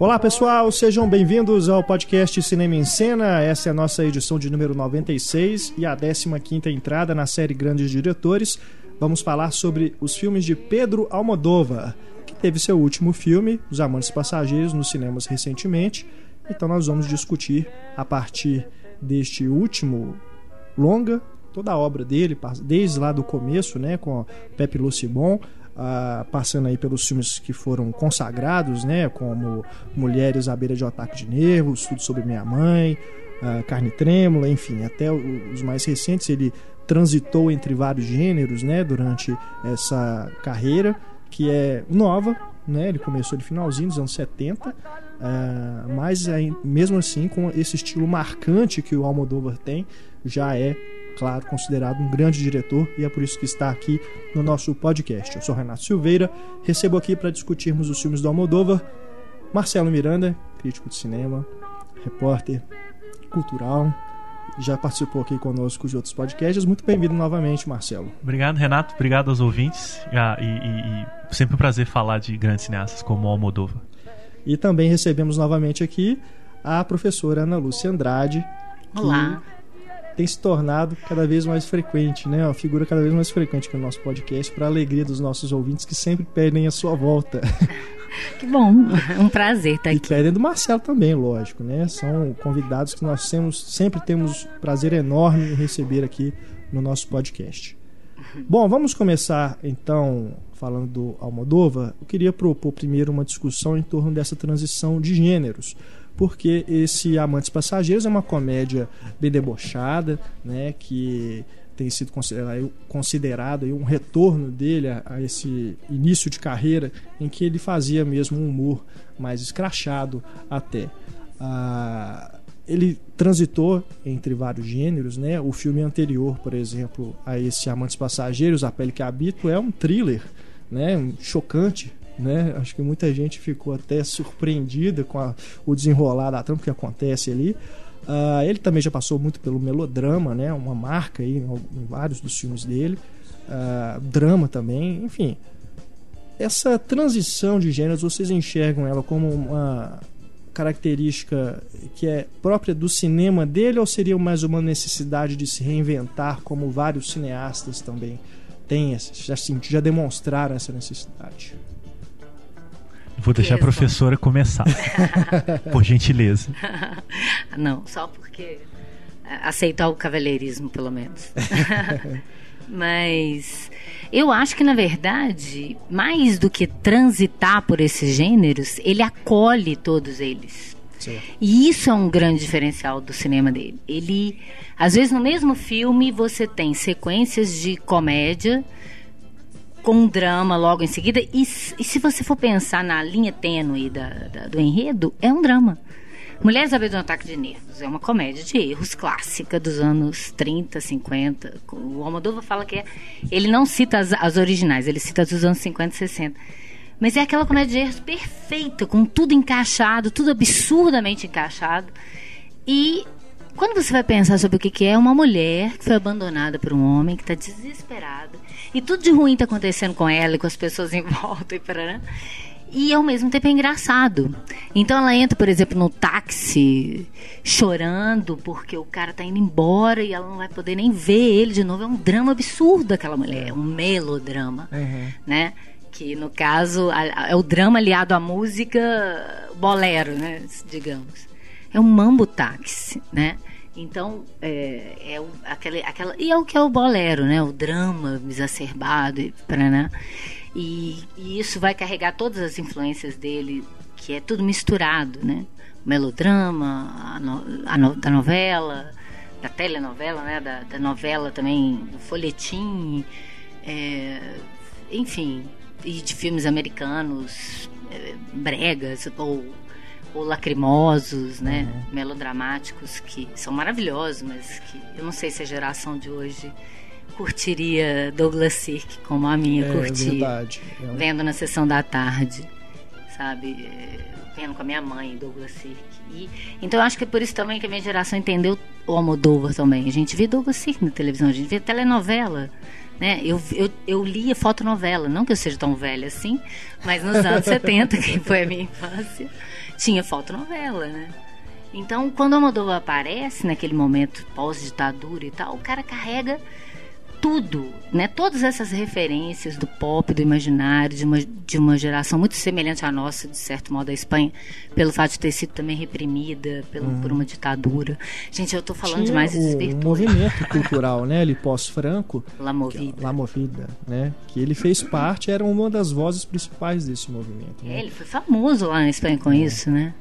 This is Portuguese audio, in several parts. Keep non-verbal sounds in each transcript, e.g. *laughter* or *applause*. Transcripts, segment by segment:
Olá pessoal, sejam bem-vindos ao podcast Cinema em Cena. Essa é a nossa edição de número 96 e a 15 entrada na série Grandes Diretores. Vamos falar sobre os filmes de Pedro Almodóvar, que teve seu último filme, Os Amantes Passageiros, nos cinemas recentemente. Então nós vamos discutir a partir deste último longa toda a obra dele, desde lá do começo, né, com Pepe Lucibon, ah, passando aí pelos filmes que foram consagrados, né, como Mulheres à beira de ataque de nervos, Tudo sobre minha mãe, ah, Carne Trêmula, enfim, até os mais recentes ele transitou entre vários gêneros, né, durante essa carreira que é nova, né, ele começou no finalzinho dos anos 70, ah, mas mesmo assim com esse estilo marcante que o Almodóvar tem, já é claro, considerado um grande diretor e é por isso que está aqui no nosso podcast. Eu sou Renato Silveira, recebo aqui para discutirmos os filmes do Almodóvar Marcelo Miranda, crítico de cinema, repórter cultural, já participou aqui conosco de outros podcasts. Muito bem-vindo novamente, Marcelo. Obrigado, Renato. Obrigado aos ouvintes. Ah, e, e, e, sempre um prazer falar de grandes cineastas como o Almodóvar. E também recebemos novamente aqui a professora Ana Lúcia Andrade. Olá tem se tornado cada vez mais frequente, né? Uma figura cada vez mais frequente aqui no nosso podcast, para a alegria dos nossos ouvintes que sempre pedem a sua volta. *laughs* Que bom, um prazer estar aqui. E pedem do Marcelo também, lógico, né? São convidados que nós temos, sempre temos prazer enorme em receber aqui no nosso podcast. Bom, vamos começar então falando do Almodóvar. Eu queria propor primeiro uma discussão em torno dessa transição de gêneros porque esse Amantes Passageiros é uma comédia bem debochada, né, que tem sido considerado, considerado um retorno dele a, a, esse início de carreira em que ele fazia mesmo um humor mais escrachado até. Ah, ele transitou entre vários gêneros, né? O filme anterior, por exemplo, a esse Amantes Passageiros, A Pele que Habito, é um thriller, né? Um chocante né? Acho que muita gente ficou até surpreendida com a, o desenrolar da trama que acontece ali. Uh, ele também já passou muito pelo melodrama, né? Uma marca aí em, vários dos filmes dele. Uh, drama também, enfim. Essa transição de gêneros, vocês enxergam ela como uma característica que é própria do cinema dele ou seria mais uma necessidade de se reinventar, como vários cineastas também têm, já, já demonstraram essa necessidade? Vou deixar a professora começar. *laughs* por gentileza. *laughs* Não, só porque é, aceitar o cavalheirismo, pelo menos. *laughs* Mas eu acho que, na verdade, mais do que transitar por esses gêneros, ele acolhe todos eles. Sim. E isso é um grande diferencial do cinema dele. Ele, às vezes, no mesmo filme, você tem sequências de comédia com um drama logo em seguida. E, e se você for pensar na linha tênue da, da, do enredo, é um drama. Mulheres à beira um ataque de nervos é uma comédia de erros clássica dos anos 30, 50. O Almodóvar fala que é, ele não cita as, as originais, ele cita as dos anos 50 e 60. Mas é aquela comédia de erros perfeita, com tudo encaixado, tudo absurdamente encaixado. E quando você vai pensar sobre o que é uma mulher que foi abandonada por um homem que está desesperada e tudo de ruim está acontecendo com ela e com as pessoas em *laughs* volta e para e ao mesmo tempo é engraçado. Então ela entra, por exemplo, no táxi chorando porque o cara tá indo embora e ela não vai poder nem ver ele de novo. É um drama absurdo aquela mulher, é um melodrama, uhum. né? Que no caso é o drama aliado à música bolero, né? Digamos. É um mambo táxi, né? Então, é, é o, aquele, aquela. E é o que é o bolero, né? O drama exacerbado, e, né? E, e isso vai carregar todas as influências dele, que é tudo misturado, né? O melodrama, a, no, a no, da novela, da telenovela, né? Da, da novela também, do folhetim, é, enfim, e de filmes americanos, é, bregas, ou ou lacrimosos, né? Uhum. Melodramáticos que são maravilhosos, mas que eu não sei se a geração de hoje curtiria Douglas Sirk como a minha é, curtia. Verdade. É Vendo na sessão da tarde, sabe? Vendo com a minha mãe Douglas Sirk. E, então eu acho que é por isso também que a minha geração entendeu o Almodóvar também. A gente via Douglas Sirk na televisão, a gente via telenovela. Né? Eu, eu, eu lia fotonovela, não que eu seja tão velha assim, mas nos anos *laughs* 70, que foi a minha infância, tinha fotonovela, né? Então, quando a Moldova aparece naquele momento pós-ditadura e tal, o cara carrega tudo, né? Todas essas referências do pop, do imaginário, de uma, de uma geração muito semelhante à nossa, de certo modo, a Espanha, pelo fato de ter sido também reprimida pelo, hum. por uma ditadura. Gente, eu estou falando Tinha demais desse um movimento *laughs* cultural, né? Ele pós-franco. La Movida. La Movida, né? Que ele fez parte, era uma das vozes principais desse movimento. Né? É, ele foi famoso lá na Espanha com é. isso, né?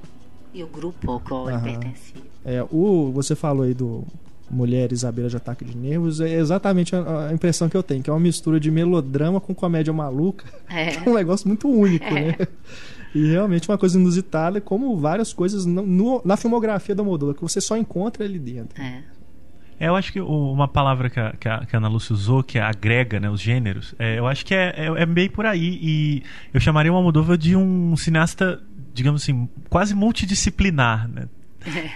E o grupo ao qual ele pertencia. É, o, você falou aí do mulheres à beira de ataque de nervos é exatamente a, a, impressão que eu tenho, que é uma mistura de melodrama com comédia maluca. *laughs* É, é um negócio muito único, é. né? E realmente uma coisa inusitada, como várias coisas no, no, na filmografia da Moldova, que você só encontra ali dentro. É. é eu acho que uma palavra que a, que a, que a Ana Lúcia usou, que é agrega né, os gêneros, é, eu acho que é, é, é, bem por aí. E eu chamaria uma Moldova de um cineasta, digamos assim, quase multidisciplinar. Né?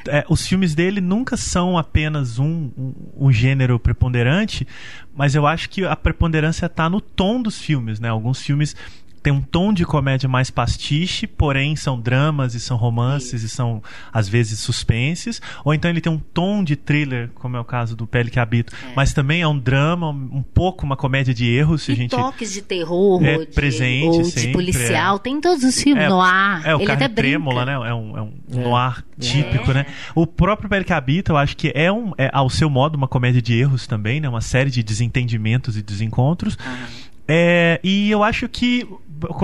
É, os filmes dele nunca são apenas um, um, um, gênero preponderante, mas eu acho que a preponderância está no tom dos filmes, né? Alguns filmes tem um tom de comédia mais pastiche, porém são dramas e são romances Sim. e são às vezes suspenses, ou então ele tem um tom de thriller, como é o caso do Pele que Habito, é. mas também é um drama, um pouco uma comédia de erros, se e a gente toques de terror, é, de, presente, ou sempre, de policial, é. tem em todos os filmes, é, no ar. É o ele até trêmula, né? É um, é um é. noir típico, né? O próprio Pele que Habita, eu acho que é um é ao seu modo uma comédia de erros também, né? Uma série de desentendimentos e desencontros. É, e eu acho que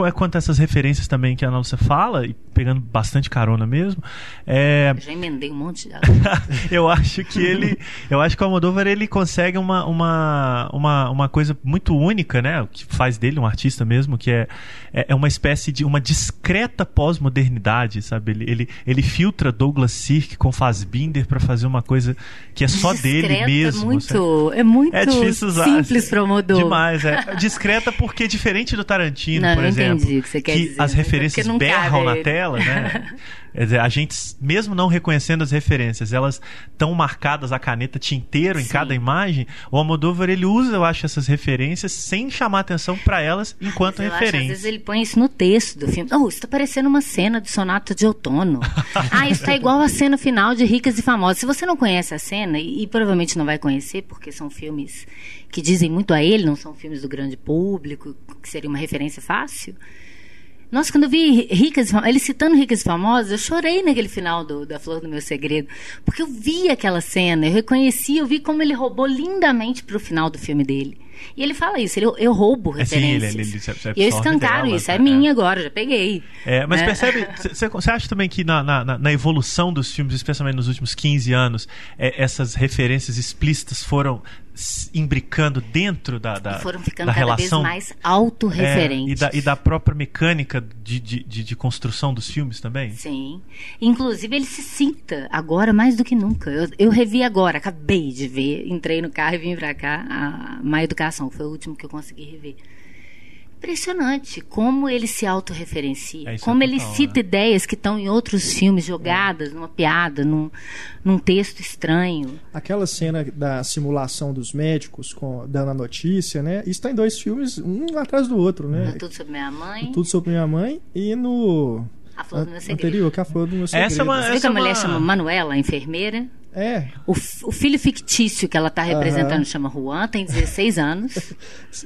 é quanto a essas referências também que a Ana Lúcia fala, e pegando bastante carona mesmo. É... Já emendei um monte de *laughs* Eu acho que ele. Eu acho que o Almodóvar ele consegue uma, uma, uma, uma coisa muito única, né? O que faz dele um artista mesmo, que é, é, é uma espécie de uma discreta pós-modernidade, sabe? Ele, ele, ele filtra Douglas Sirk com Fassbinder para fazer uma coisa que é só Discreta dele mesmo. É muito, é muito é simples para o Almodóvar. Demais, é. Discreta porque diferente do Tarantino, Não, por exemplo, que, você quer que dizer, as referências berram na tela, né? *laughs* a gente, mesmo não reconhecendo as referências, elas estão marcadas a caneta tinteiro em Sim. cada imagem. O Almodóvar ele usa, eu acho, essas referências sem chamar atenção para elas enquanto Mas referência. Acho, às vezes ele põe isso no texto do filme. Oh, isso tá parecendo uma cena de Sonata de Outono. *laughs* ah, isso tá igual a cena final de Ricas e Famosas. Se você não conhece a cena, e, e provavelmente não vai conhecer, porque são filmes que dizem muito a ele, não são filmes do grande público, que seria uma referência fácil. Nossa, quando eu vi Ricas ele citando Ricas e Famosas, eu chorei naquele final do, da Flor do Meu Segredo. Porque eu vi aquela cena, eu reconheci, eu vi como ele roubou lindamente para o final do filme dele. E ele fala isso, ele, eu roubo referências. É, sim, ele, ele, ele, eu escancaro isso, é, é minha agora, já peguei. É, mas né? percebe, *laughs* você acha também que na, na, na, evolução dos filmes, especialmente nos últimos 15 anos, é, essas referências explícitas foram imbricando dentro da, da, foram ficando da cada relação vez mais autorreferentes. É, e, da, e da própria mecânica de, de, de, de, construção dos filmes também? Sim. Inclusive ele se cita agora mais do que nunca. Eu, eu revi agora, acabei de ver, entrei no carro e vim pra cá, a Má Educação, foi o último que eu consegui rever. Impressionante como ele se autorreferencia, é, como é total, ele cita né? ideias que estão em outros filmes jogadas, é. numa piada, num, num texto estranho. Aquela cena da simulação dos médicos com, dando a notícia, né? Isso está em dois filmes, um atrás do outro, né? No Tudo Sobre Minha Mãe. Tudo Sobre Minha Mãe e no a Flor do Meu Segredo. Anterior, que é a Flor do Meu Segredo. Essa é uma, Você viu que a mulher uma... chama Manuela, a enfermeira? É. O, o filho fictício que ela está representando chama Juan, tem 16 *laughs* anos.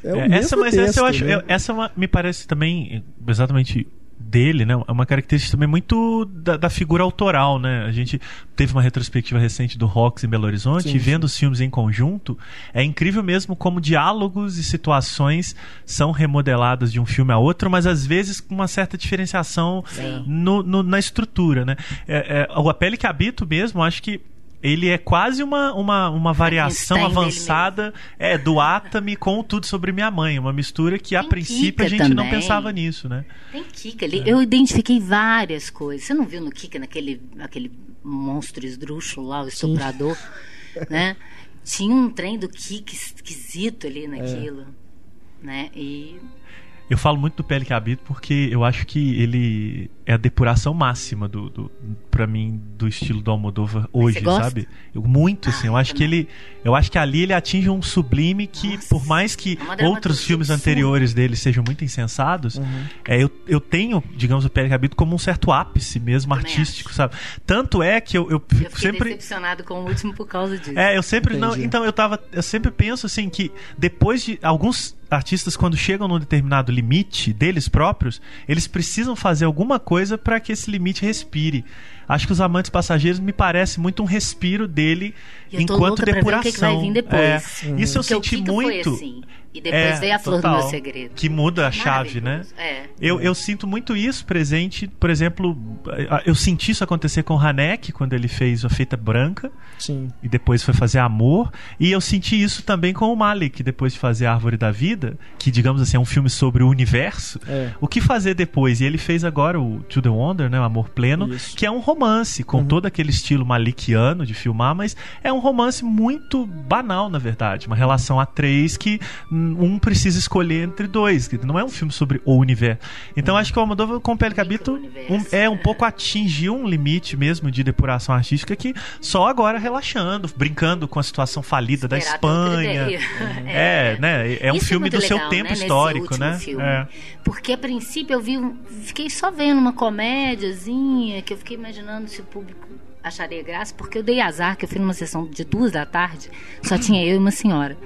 É, é essa, mas texto, essa eu acho, né? essa é me parece também exatamente dele, né? É uma característica também muito da, da, figura autoral, né? A gente teve uma retrospectiva recente do Rox em Belo Horizonte sim, e vendo sim. os filmes em conjunto, é incrível mesmo como diálogos e situações são remodeladas de um filme a outro, mas às vezes com uma certa diferenciação no, no, na estrutura, né? É, é, a pele que habito mesmo, acho que ele é quase uma, uma, uma variação avançada é, do Atami com Tudo Sobre Minha Mãe. Uma mistura que, a princípio, Kika a gente também. não pensava nisso, né? Tem Kika ali. É. Eu identifiquei várias coisas. Você não viu no Kika, naquele aquele monstro esdrúxulo lá, o estuprador, *laughs* né? Tinha um trem do Kika esquisito ali naquilo, é. né? E... Eu falo muito do Pele que Habito porque eu acho que ele é a depuração máxima do, do para mim do estilo do Almodóvar hoje, sabe? Eu, muito assim, eu acho que ele eu acho que ali ele atinge um sublime que Nossa, por mais que é outros filmes anteriores dele sejam muito insensados, uhum. é, eu, eu tenho, digamos, o Pérez Cabito como um certo ápice mesmo artístico, acho. sabe? Tanto é que eu eu, eu fico sempre decepcionado com o último por causa disso. É, eu sempre Entendi. não, então eu tava eu sempre penso assim que depois de alguns artistas quando chegam num determinado limite deles próprios, eles precisam fazer alguma coisa para que esse limite respire. Acho que os amantes passageiros me parece muito um respiro dele enquanto depuração. Que que vai vir depois. É, uhum. Isso eu Porque senti muito. Assim. E depois é, veio a flor total, do meu segredo. Que muda a chave, né? É. Eu, eu sinto muito isso presente. Por exemplo, eu senti isso acontecer com o Hanek quando ele fez a Feita Branca. Sim. E depois foi fazer Amor. E eu senti isso também com o Malik, depois de fazer Árvore da Vida, que, digamos assim, é um filme sobre o universo. É. O que fazer depois? E ele fez agora o To the Wonder, né? O Amor Pleno, isso. que é um romance, com uhum. todo aquele estilo malikiano de filmar, mas é um romance muito banal, na verdade. Uma relação a três que um precisa escolher entre dois. Não é um filme sobre o universo. Então acho que o Almodóvar com o Pele Cabito um, é um pouco atingiu um limite mesmo de depuração artística que só agora relaxando, brincando com a situação falida da Espanha. É, *laughs* é, né? É um Isso é filme é do legal, seu tempo né? histórico, né? É. Porque a princípio eu vi, fiquei só vendo uma comédiazinha que eu fiquei imaginando se o público acharia graça, porque eu dei azar que eu fui numa sessão de duas da tarde, só tinha eu e uma senhora.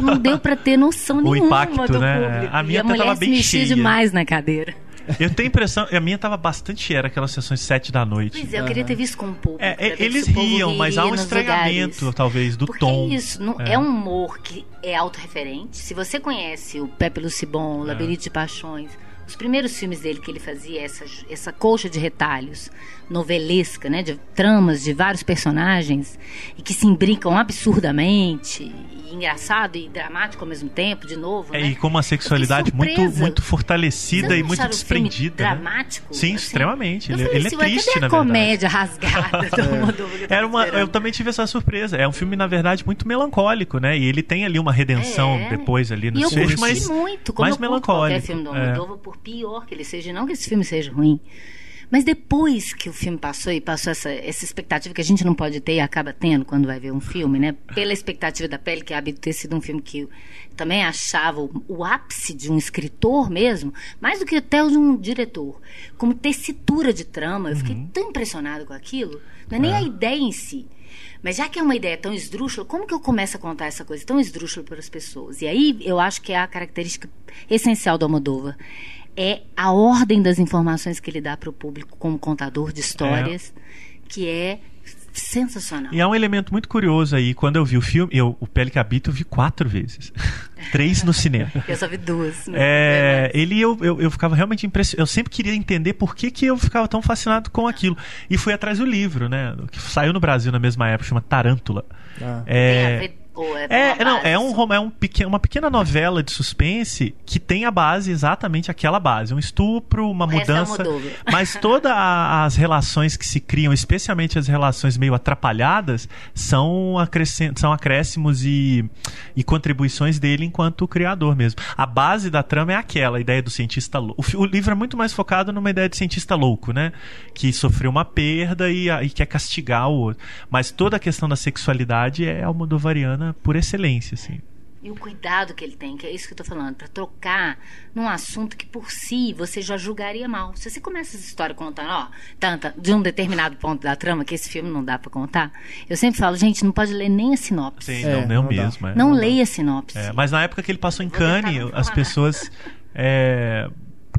Não *laughs* deu para ter noção o nenhuma impacto, do né? público. A minha e a mulher tava bem se cheia. demais na cadeira. Eu tenho a impressão, a minha tava bastante cheia, aquelas sessões sete da noite. Pois é, eu queria ter visto com o público. É, eles riam, mas há um estranhamento, lugares. talvez, do Porque tom. É isso, não, é. é. um humor que é autorreferente. Se você conhece o Pepe Lucibon, o é. Labirinto é. de Paixões, os primeiros filmes dele que ele fazia, essa, essa colcha de retalhos novelesca, né, de tramas de vários personagens e que se imbricam absurdamente engraçado e dramático ao mesmo tempo, de novo. É, né? E com uma sexualidade muito, muito fortalecida e muito desprendida. Né? dramático? Sim, assim? extremamente. Ele, ele assim, é triste, na comédia rasgada *laughs* é. Era uma, Eu também tive essa surpresa. É um filme, na verdade, muito melancólico, né? E ele tem ali uma redenção é. depois ali no e desfecho, mas muito, como mais eu melancólico. qualquer filme do Almodóvar, é. por pior que ele seja. Não que esse filme seja ruim. Mas depois que o filme passou e passou essa, essa expectativa que a gente não pode ter e acaba tendo quando vai ver um filme, né? Pela expectativa da pele, que hábito ter sido um filme que eu também achava o, o, ápice de um escritor mesmo, mais do que até de um diretor. Como tessitura de trama, eu fiquei uhum. tão impressionado com aquilo. Não é nem é. a ideia em si. Mas já que é uma ideia tão esdrúxula, como que eu começo a contar essa coisa tão esdrúxula para as pessoas? E aí eu acho que é a característica essencial do Almodóvar é a ordem das informações que ele dá para o público como contador de histórias, é. que é sensacional. E há um elemento muito curioso aí. Quando eu vi o filme, eu, o Pele que Habita, eu vi quatro vezes. *laughs* Três no cinema. eu só vi duas. É, ele eu, eu, eu, ficava realmente impressionado. Eu sempre queria entender por que, que eu ficava tão fascinado com aquilo. E fui atrás do livro, né? Que saiu no Brasil na mesma época, chama Tarântula. Ah. É, Tem a ver é, é não, é, um, é um pequeno, uma pequena novela de suspense que tem a base exatamente aquela base. Um estupro, uma o mudança. *laughs* mas todas as relações que se criam, especialmente as relações meio atrapalhadas, são, são acréscimos e, e contribuições dele enquanto criador mesmo. A base da trama é aquela, a ideia do cientista louco. O, o livro é muito mais focado numa ideia de cientista louco, né? Que sofreu uma perda e, e quer castigar o outro. Mas toda a questão da sexualidade é almodovariana por excelência, assim. E o cuidado que ele tem, que é isso que eu estou falando, para trocar num assunto que por si você já julgaria mal. Se você começa essa história contando, ó, tanta, de um determinado ponto da trama, que esse filme não dá para contar, eu sempre falo, gente, não pode ler nem a sinopse. Sim, é, não, não, mesmo. É, não, não leia a sinopse. É, mas na época que ele passou em Cannes, as pessoas. É,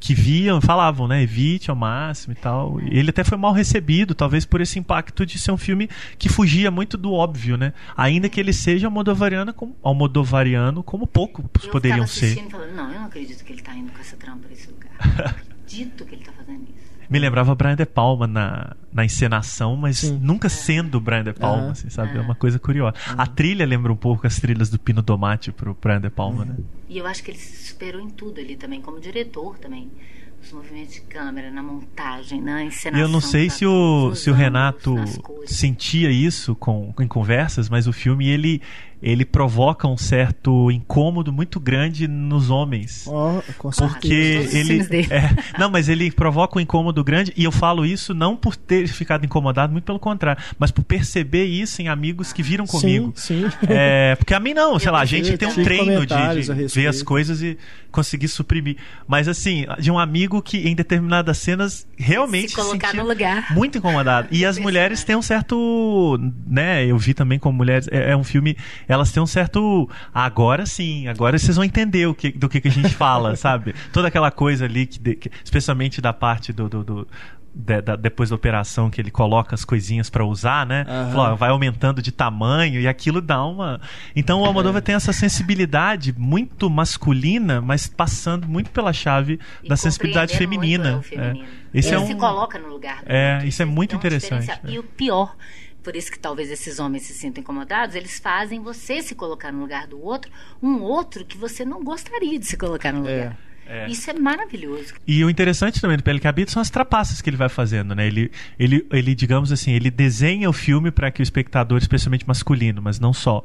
que viam, falavam, né? Evite ao máximo e tal. E ele até foi mal recebido, talvez por esse impacto de ser um filme que fugia muito do óbvio, né? Ainda que ele seja almodovariano como, almodovariano como poucos eu poderiam ser. Falando, não, eu não acredito que ele está indo com essa trampa esse lugar. Eu acredito que ele está fazendo isso. Me lembrava Brian De Palma na, na encenação, mas Sim. nunca sendo Brian De Palma, uhum. assim, sabe? É uma coisa curiosa. Uhum. A trilha lembra um pouco as trilhas do Pino Domate pro Brian De Palma, uhum. né? E eu acho que ele se superou em tudo ali também, como diretor também. Os movimentos de câmera, na montagem, na encenação. E eu não sei se o, se o Renato sentia isso com, em conversas, mas o filme, ele ele provoca um certo incômodo muito grande nos homens. Oh, com porque ele *laughs* é, não, mas ele provoca um incômodo grande e eu falo isso não por ter ficado incomodado, muito pelo contrário, mas por perceber isso em amigos que viram comigo. Sim, sim. É, porque a mim não, sei lá, a gente tem um treino de, de ver as coisas e conseguir suprimir. Mas assim, de um amigo que em determinadas cenas realmente se colocar se no lugar muito incomodado. E as mulheres têm um certo, né? Eu vi também como mulheres é, é um filme, elas têm um certo agora sim, agora vocês vão entender o que, do que, que a gente fala, *laughs* sabe? Toda aquela coisa ali que, que especialmente da parte do, do, do de, da, depois da operação que ele coloca as coisinhas para usar, né? Uhum. Vai aumentando de tamanho e aquilo dá uma. Então o Almodóvar é. tem essa sensibilidade muito masculina, mas passando muito pela chave e da sensibilidade feminina. É. Esse ele é um... se coloca no lugar. é, outro. isso é muito interessante. E o pior, por isso que talvez esses homens se sintam incomodados, eles fazem você se colocar no lugar do outro, um outro que você não gostaria de se colocar no lugar. É. É. Isso é maravilhoso. E o interessante também do Pele que Habita são as trapaças que ele vai fazendo, né? Ele, ele, ele digamos assim, ele desenha o filme para que o espectador, especialmente masculino, mas não só,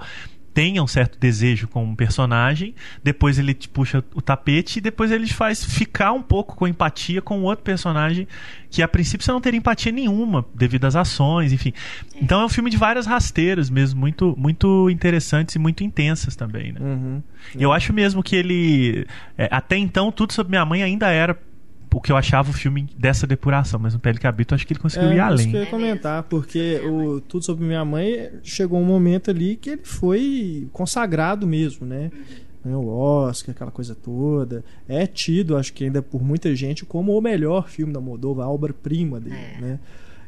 tenha um certo desejo com um personagem, depois ele te puxa o tapete e depois ele te faz ficar um pouco com empatia com outro personagem que a princípio você não teria empatia nenhuma devido às ações, enfim. Então é um filme de várias rasteiras mesmo, muito muito interessantes e muito intensas também, né? Uhum. Eu acho mesmo que ele é, até então tudo sobre minha mãe ainda era o que eu achava o filme dessa depuração, mas no Pele Cabito acho que ele conseguiu é, ir além. Que eu comentar, porque o Tudo Sobre Minha Mãe chegou um momento ali que ele foi consagrado mesmo, né? O Oscar, aquela coisa toda. É tido, acho que ainda por muita gente, como o melhor filme da Moldova, a obra-prima dele, é. né?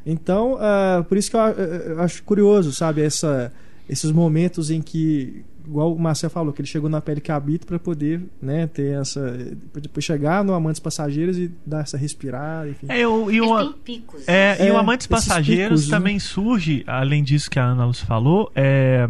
Então, uh, por isso que eu, eu acho curioso, sabe, essa, esses momentos em que igual o Marcel falou, que ele chegou na pele que habita para poder né, ter essa. depois chegar no Amantes Passageiros e dar essa respirada, enfim. É, eu, e o, picos, é, né? e o é, Amantes Passageiros picos, né? também né? surge, além disso que a Ana Luz falou, é,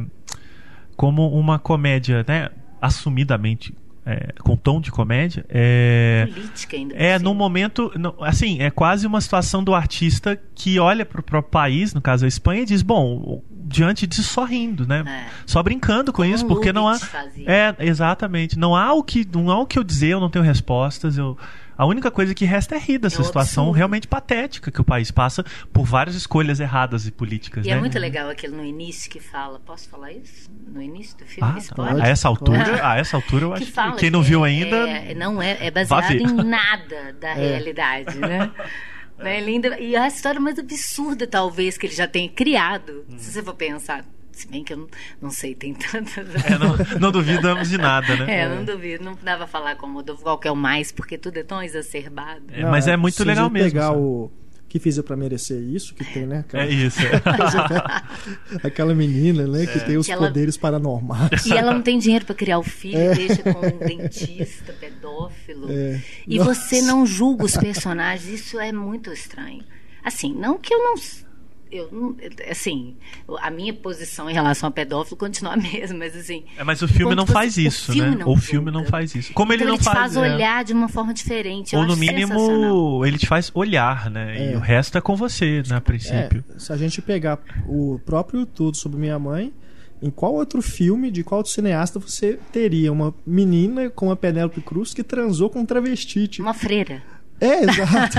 como uma comédia, né? Assumidamente é, com tom de comédia. É, Política ainda. É, num momento. No, assim, é quase uma situação do artista que olha para o próprio país, no caso a Espanha, e diz: bom, diante disso só rindo, né? É. Só brincando com Como isso, porque não há. Fazia. É, exatamente. Não há o que, não há o que eu dizer, eu não tenho respostas, eu a única coisa que resta é rir dessa é situação absurdo. realmente patética que o país passa por várias escolhas erradas e políticas. E é né? é muito legal aquele no início que fala. Posso falar isso? No início do filme? Ah? A essa altura, *laughs* a essa altura eu acho que, fala, quem não viu ainda. É, não é, é baseado em nada da *laughs* é. realidade, né? Né? Linda. E a história mais absurda, talvez, que ele já tenha criado, hum. se você for pensar se bem que eu não, não sei, tem tantas. *laughs* É, não, não, duvidamos de nada, né? É, não duvido. Não dava falar como qual que é o mais, porque tudo é tão exacerbado. É, mas é muito legal mesmo. pegar sabe? o que fiz para merecer isso, que tem, né? Aquela, é isso. *laughs* aquela menina, né? Que é. tem os que poderes ela, paranormais. E ela não tem dinheiro para criar o filho, é. deixa com um dentista, pedófilo. É. E Nossa. você não julga os personagens, isso é muito estranho. Assim, não que eu não eu assim, a minha posição em relação a pedófilo continua a *laughs* mesma, mas assim. É, mas o filme não você, faz isso, o né? o filme não faz isso. Como então ele não ele faz. Ele te faz é... olhar de uma forma diferente. Ou no mínimo, ele te faz olhar, né? É. E o resto é com você, né, a princípio. É, se a gente pegar o próprio Tudo sobre Minha Mãe, em qual outro filme, de qual outro cineasta você teria uma menina com a Penélope Cruz que transou com um travesti? Tipo... Uma freira. É, exato.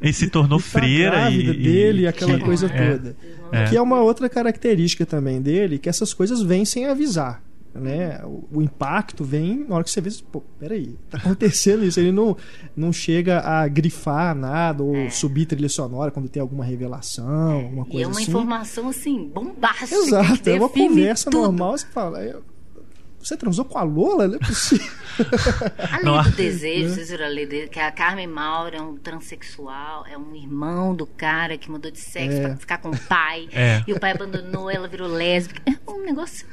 Ele se tornou e tá freira e, dele, e aquela que, coisa é, toda. É. Que é uma outra característica também dele, que essas coisas vêm sem avisar. Né? O, o, impacto vem na hora que você vê, pô, peraí, tá acontecendo isso. Ele não, não chega a grifar nada ou é. subir trilha sonora quando tem alguma revelação, alguma coisa assim. E é uma assim. informação assim, bombástica. Exato, é uma conversa tudo. normal. Você fala, eu, você transou com a Lola? Não é possível. *laughs* a lei do desejo, vocês viram a lei dele, que a Carmen Maura é um transexual, é um irmão do cara que mudou de sexo é. pra ficar com o pai. *laughs* É. E o pai abandonou, ela virou lésbica. É um negócio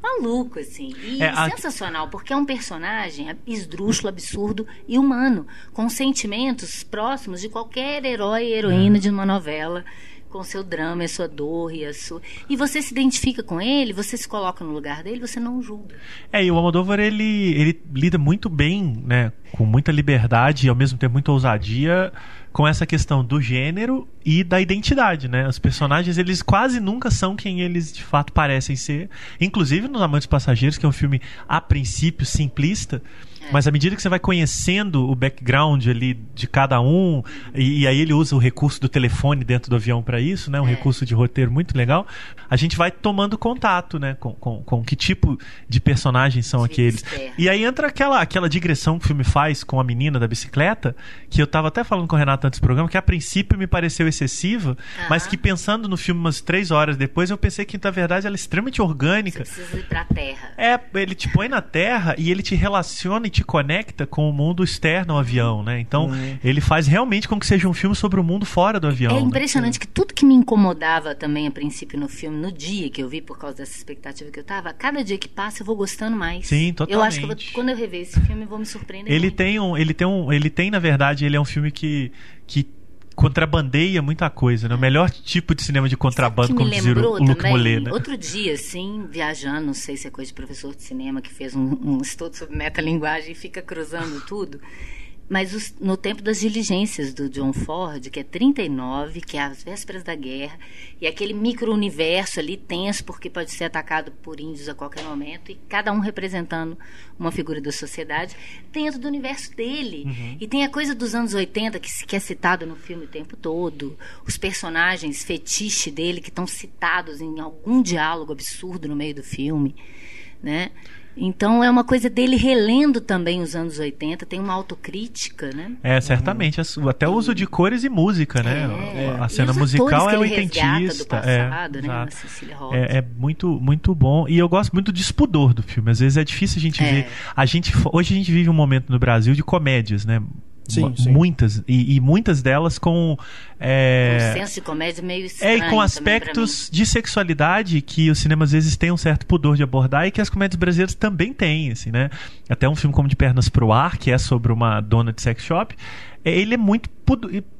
maluco, assim. E é, sensacional, a... porque é um personagem esdrúxulo, absurdo e humano, com sentimentos próximos de qualquer herói e heroína é. de uma novela com seu drama, a sua dor e a sua. E você se identifica com ele, você se coloca no lugar dele, você não julga. É, e o Almodóvar ele, ele lida muito bem, né, com muita liberdade e ao mesmo tempo muita ousadia com essa questão do gênero e da identidade, né? Os personagens, eles quase nunca são quem eles de fato parecem ser. Inclusive nos Amantes Passageiros, que é um filme a princípio simplista. Mas à medida que você vai conhecendo o background ali de cada um, e, e aí ele usa o recurso do telefone dentro do avião para isso, né? Um é. recurso de roteiro muito legal. A gente vai tomando contato, né? Com, com, com que tipo de personagens são aqueles. É. E aí entra aquela, aquela digressão que o filme faz com a menina da bicicleta, que eu tava até falando com o Renato antes do programa, que a princípio me pareceu excessiva, mas que pensando no filme umas três horas depois, eu pensei que na verdade ela é extremamente orgânica. Você precisa ir pra terra. É, ele te põe na terra e ele te relaciona e te conecta com o mundo externo ao avião, né? Então, uhum. ele faz realmente com que seja um filme sobre o mundo fora do avião. É né? impressionante né? que tudo que me incomodava também a princípio no filme, no dia que eu vi, por causa dessa expectativa que eu tava, cada dia que passa eu vou gostando mais. Sim, totalmente. Eu acho que eu vou, quando eu rever esse filme eu vou me surpreender. Ele muito. tem um, ele tem um, ele tem na verdade, ele é um filme que que contrabandeia muita coisa, né? O melhor tipo de cinema de contrabando, como dizia o Luc Mollet, né? Outro dia, assim, viajando, não sei se é coisa de professor de cinema que fez um, um estudo sobre metalinguagem e fica cruzando tudo. Mas os, no tempo das diligências do John Ford, que é 39, que é as vésperas da guerra, e aquele micro-universo ali tenso, porque pode ser atacado por índios a qualquer momento, e cada um representando uma figura da sociedade, dentro do universo dele. Uhum. E tem a coisa dos anos 80, que, que é citado no filme o tempo todo, os personagens fetiche dele, que estão citados em algum diálogo absurdo no meio do filme, né? Então é uma coisa dele relendo também os anos 80, tem uma autocrítica, né? É, certamente. Uhum. Até o uso de cores e música, né? É. A cena musical é oitentista. Passado, é, né? é, é, muito, muito bom. E eu gosto muito do despudor do filme. Às vezes é difícil a gente é. ver. A gente, hoje a gente vive um momento no Brasil de comédias, né? Sim, sim. Muitas. E, e, muitas delas com. É, um senso de comédia meio estranho. É, e com aspectos de sexualidade que o cinema às vezes tem um certo pudor de abordar e que as comédias brasileiras também têm, assim, né? Até um filme como De Pernas pro Ar, que é sobre uma dona de sex shop, é, ele é muito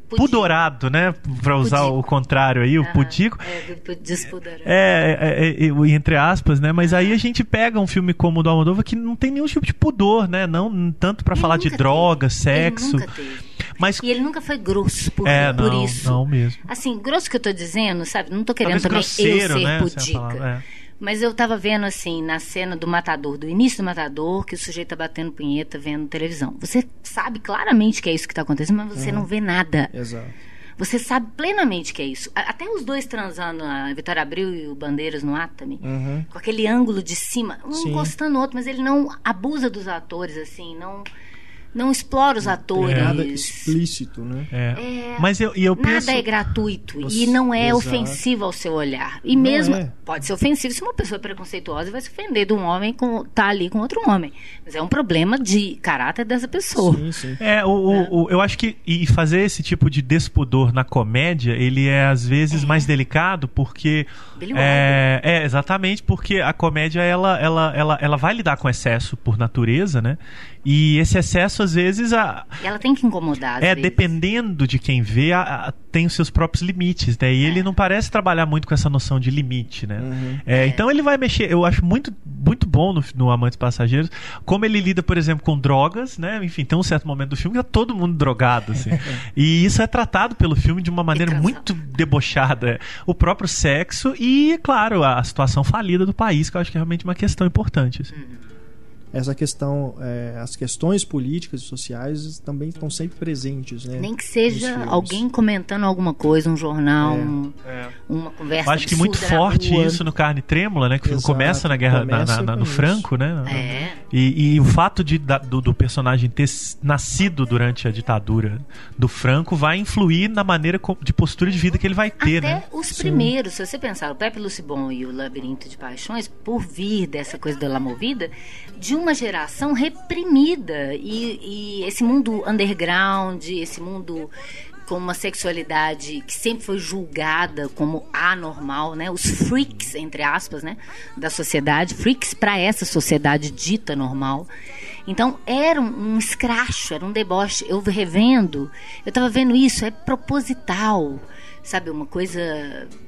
pudorado, né? Para usar o contrário aí, o uhum. pudico. É, despudorado. É, é, é, é, entre aspas, né? Mas aí a gente pega um filme como o do Almodóvar que não tem nenhum tipo de pudor, né? Não tanto para falar de droga, sexo. Teve. Mas... E ele nunca foi grosso por, é, por não, isso. Não mesmo. Assim, grosso que eu tô dizendo, sabe? Não tô querendo Talvez também eu ser né, pudica. Mas eu tava vendo, assim, na cena do matador, do início do matador, que o sujeito tá batendo punheta vendo televisão. Você sabe claramente que é isso que tá acontecendo, mas você uhum. não vê nada. Exato. Você sabe plenamente que é isso. Até os dois transando, a Vitória Abril e o Bandeiras no ato também. Uhum. Com aquele ângulo de cima, um Sim. encostando no outro, mas ele não abusa dos atores, assim, não não explora os atores. Nada explícito, né? É. É, Mas eu, eu nada penso... é gratuito Você... e não é Exato. ofensivo ao seu olhar. E não mesmo é. pode ser ofensivo se uma pessoa é preconceituosa vai se ofender de um homem com tá ali com outro homem. Mas é um problema de caráter dessa pessoa. Sim, sim. É, o, o, é. o, eu acho que e fazer esse tipo de despudor na comédia, ele é às vezes é. mais delicado porque é, é, exatamente porque a comédia ela, ela, ela, ela vai lidar com excesso por natureza, né? E esse excesso, às vezes. A, ela tem que incomodar. é, vezes. dependendo de quem vê, a, a, tem os seus próprios limites, né? E é. ele não parece trabalhar muito com essa noção de limite, né? Uhum. É, é. Então ele vai mexer. Eu acho muito, muito bom no, no Amantes Passageiros como ele lida, por exemplo, com drogas, né? Enfim, tem um certo momento do filme que tá todo mundo drogado, assim. *laughs* e isso é tratado pelo filme de uma maneira muito debochada. O próprio sexo e, claro, a situação falida do país, que eu acho que é realmente uma questão importante. Assim. Uhum essa questão, é, as questões políticas e sociais também estão sempre presentes, né? Nem que seja alguém comentando alguma coisa, um jornal, é. Um, é. uma conversa. Eu acho que muito forte isso no Carne Trêmula, né? Que Exato, começa na guerra, começa na, na, no isso. Franco, né? É. E, e, o fato de, da, do, do, personagem ter nascido durante a ditadura do Franco vai influir na maneira de postura de vida que ele vai ter, Até né? os Sim. primeiros, se você pensar, o Pepe Lucibon e o Labirinto de Paixões, por vir dessa coisa da La Movida, de uma geração reprimida e, e esse mundo underground, esse mundo com uma sexualidade que sempre foi julgada como anormal, né? Os freaks, entre aspas, né? Da sociedade, freaks para essa sociedade dita normal. Então era um, um escracho, era um deboche. Eu revendo, eu estava vendo isso, é proposital sabe, uma coisa.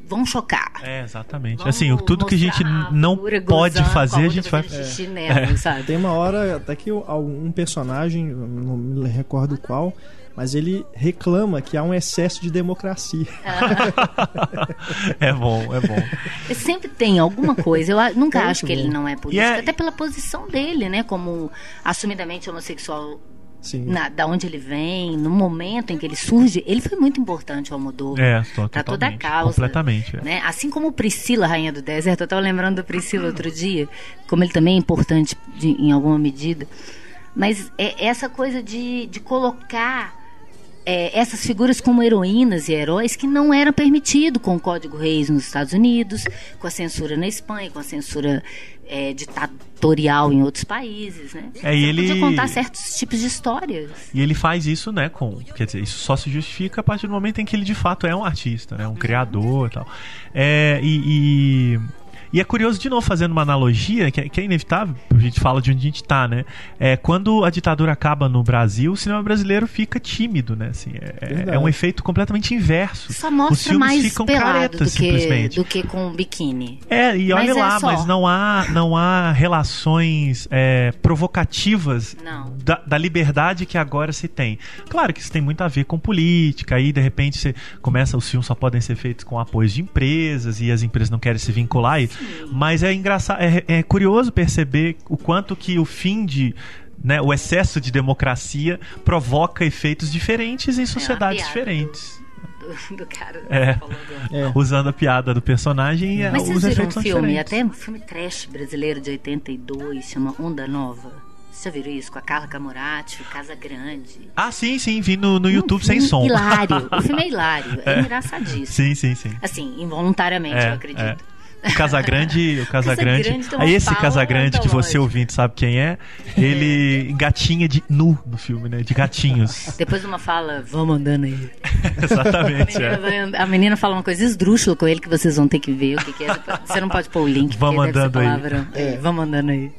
Vão chocar. É, exatamente. Vamos assim, tudo que a gente não pode fazer, a gente vai. É. sabe? Tem uma hora até que um personagem, não me recordo qual, mas ele reclama que há um excesso de democracia. é *laughs* bom, é bom. Sempre tem alguma coisa. Eu nunca é acho que bom. ele não é político, yeah. até pela posição dele, né? Como assumidamente homossexual na, da onde ele vem, no momento em que ele surge, ele foi muito importante ao Almodóvar. É, para toda a causa. Completamente. É. Né? Assim como Priscila, Rainha do Deserto, eu estava lembrando da Priscila outro dia, como ele também é importante de, em alguma medida. Mas é essa coisa de, de colocar é, essas figuras como heroínas e heróis que não eram permitido com o Código Reis nos Estados Unidos, com a censura na Espanha, com a censura é, ditatorial em outros países, né? É, e ele podia contar certos tipos de histórias. E ele faz isso, né? Com, quer dizer, isso só se justifica a partir do momento em que ele de fato é um artista, né? Um criador e tal. É, e, e e é curioso, de novo, fazendo uma analogia, que é, que é inevitável, a gente fala de onde a gente está, né? É, quando a ditadura acaba no Brasil, o cinema brasileiro fica tímido, né? Assim, é, é um efeito completamente inverso. Só mostra Os filmes mais ficam caretas, do que, simplesmente. do que com biquíni. É, e olha é lá, mas não há, não há relações é, provocativas da, da, liberdade que agora se tem. Claro que isso tem muito a ver com política, aí de repente você começa, os filmes só podem ser feitos com apoio de empresas e as empresas não querem se vincular. E mas é engraçado, é, é curioso perceber o quanto que o fim de né, o excesso de democracia provoca efeitos diferentes em sociedades é diferentes. Do, do cara é, do... é. usando a piada do personagem Mas os efeitos um filme, diferentes. até um filme trash brasileiro de 82, chama Onda Nova. Você já viram isso? Com a Carla Camurati, Casa Grande. Ah, sim, sim. Vi no, no um YouTube sem som. hilário. *laughs* O filme é hilário. É, é engraçadíssimo. Sim, sim, sim. Assim, involuntariamente, é, eu acredito. O Casagrande, o Casagrande, Casa aí esse Casagrande que você ouvinte sabe quem é, ele *laughs* gatinha de nu no filme, né? De gatinhos. Depois de uma fala, vamos andando aí. *laughs* Exatamente. A menina, é. a menina, fala uma coisa esdrúxula com ele que vocês vão ter que ver o que, que é. *laughs* Você não pode pôr o link. Vamos andando aí. É, vamos andando aí.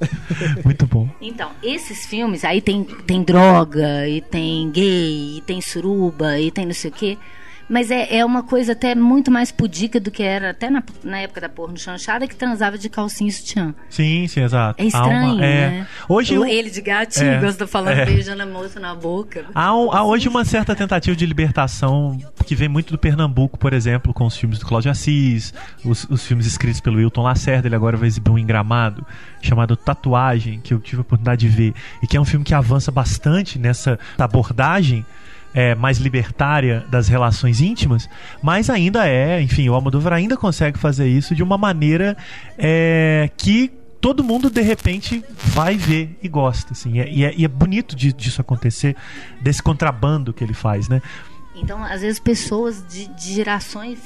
Muito bom. Então, esses filmes, aí tem, tem droga, e tem gay, e tem suruba, e tem não sei o quê. Mas é, é uma coisa até muito mais pudica do que era até na, na época da porno chanchada, que transava de calcinha e sutiã. Sim, sim, exato. É estranho, uma, é. né? Hoje o, ele de gatinho, é, gosta falando, é. beijando a moça na boca. Há, um, há hoje uma certa tentativa de libertação que vem muito do Pernambuco, por exemplo, com os filmes do Cláudio Assis, os, os filmes escritos pelo Wilton Lacerda, ele agora vai exibir um engramado chamado Tatuagem, que eu tive a oportunidade de ver, e que é um filme que avança bastante nessa abordagem é, mais libertária das relações íntimas, mas ainda é, enfim, o Almodóvar ainda consegue fazer isso de uma maneira é, que todo mundo de repente vai ver e gosta, assim, e é, e é, é bonito de, disso acontecer, desse contrabando que ele faz, né? Então, às vezes pessoas de, de gerações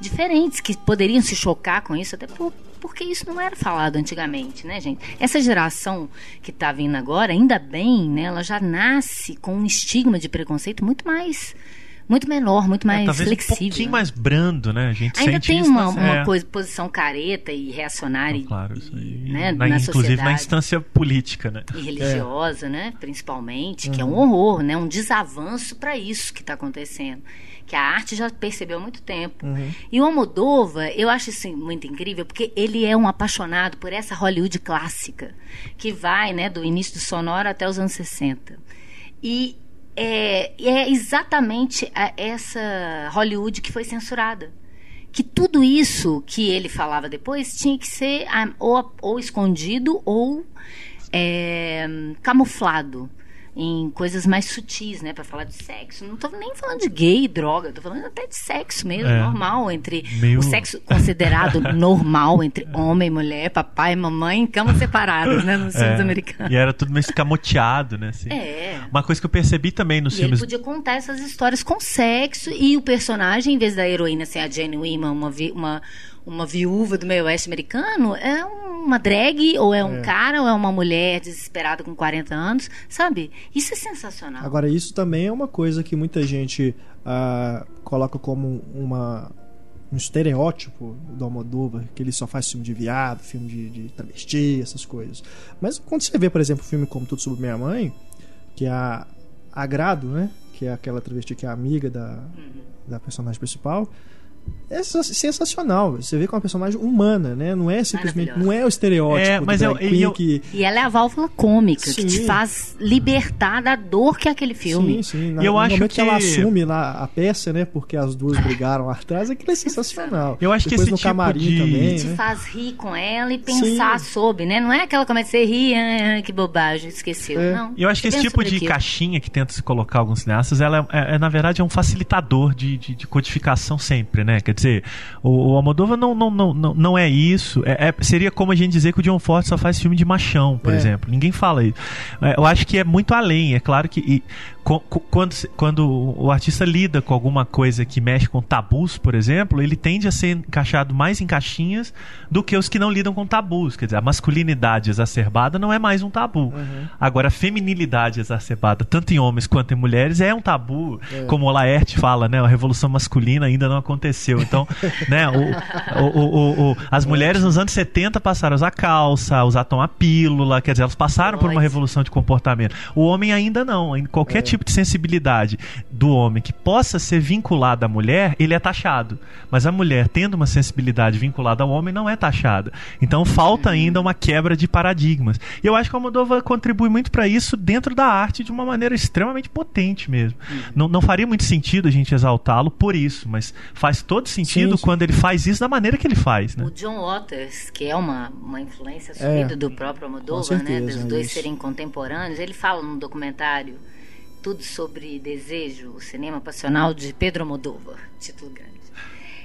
diferentes que poderiam se chocar com isso, até por, porque isso não era falado antigamente, né, gente? Essa geração que está vindo agora, ainda bem, né, ela já nasce com um estigma de preconceito muito mais muito menor, muito é, mais é, talvez flexível. um pouquinho mais brando, né? A gente Ainda tem uma, uma é. posição careta e reacionária. Claro, isso aí. Né, na, na inclusive na instância política, né? E religiosa, é. né? Principalmente, uhum. que é um horror, né? Um desavanço para isso que está acontecendo que a arte já percebeu há muito tempo. Uhum. E o Almodóvar, eu acho isso muito incrível, porque ele é um apaixonado por essa Hollywood clássica, que vai né, do início do sonoro até os anos 60. E é, é exatamente essa Hollywood que foi censurada. Que tudo isso que ele falava depois tinha que ser ou, ou escondido ou é, camuflado em coisas mais sutis, né, para falar de sexo. Não tô nem falando de gay, droga, tô falando até de sexo mesmo, é, normal entre meio... o sexo considerado *laughs* normal entre homem, mulher, papai, mamãe, em camas separadas, né, nos é, filmes americanos. E era tudo meio escamoteado, né, assim. É. Uma coisa que eu percebi também nos e filmes. Ele podia contar essas histórias com sexo e o personagem, em vez da heroína ser a Jane Wyman, uma, uma uma viúva do meio oeste americano é uma drag, ou é um é. cara, ou é uma mulher desesperada com 40 anos, sabe? Isso é sensacional. Agora, isso também é uma coisa que muita gente uh, coloca como uma, um estereótipo do Almodóvar, que ele só faz filme de viado, filme de, de travesti, essas coisas. Mas quando você vê, por exemplo, um filme como Tudo Sobre Minha Mãe, que é a Agrado, né? Que é aquela travesti que é amiga da, uhum. da personagem principal é sensacional. Você vê que é uma personagem humana, né? Não é simplesmente. Não é o estereótipo é, mas eu, eu, que... E ela é a válvula cômica sim. que te faz libertar da dor que é aquele filme. Sim, sim. Na, eu no acho momento que... que ela assume lá a peça, né? Porque as duas brigaram atrás, aquilo é sensacional. Eu acho Depois que esse no tipo camarim de... também. Te né? faz rir com ela e pensar sim. sobre, né? Não é aquela começa a rir, ah, que bobagem, esqueceu. É. Não. Eu acho que esse tipo de aquilo. caixinha que tenta se colocar alguns cineastas, ela é, é, na verdade, é um facilitador de, de, de codificação sempre, né? Quer dizer, o o Almodóvar não, não, não, não, não é isso. É, é, seria como a gente dizer que o John Ford só faz filme de machão, por é. exemplo. Ninguém fala isso. É, eu acho que é muito além. É claro que e, quando, quando o artista lida com alguma coisa que mexe com tabus, por exemplo, ele tende a ser encaixado mais em caixinhas do que os que não lidam com tabus. Quer dizer, a masculinidade exacerbada não é mais um tabu. Uhum. Agora, a feminilidade exacerbada, tanto em homens quanto em mulheres, é um tabu. É. Como o Laerte fala, né? A revolução masculina ainda não aconteceu. Então, *laughs* né? O, o, o, as mulheres nos anos 70 passaram a usar calça, a usar tomar pílula, quer dizer, elas passaram por uma revolução de comportamento. O homem ainda não. Qualquer é. tipo tipo de sensibilidade do homem que possa ser vinculada à mulher, ele é taxado. Mas a mulher, tendo uma sensibilidade vinculada ao homem, não é taxada. Então falta ainda uma quebra de paradigmas. E eu acho que a Moldova contribui muito para isso dentro da arte de uma maneira extremamente potente mesmo. Uhum. Não, não faria muito sentido a gente exaltá-lo por isso, mas faz todo sentido sim, sim. quando ele faz isso da maneira que ele faz. Né? O John Waters, que é uma, uma influência subida é, do próprio Almodóvar, né, dos dois é serem contemporâneos, ele fala no documentário tudo sobre desejo, o cinema passional de Pedro Almodóvar, título grande.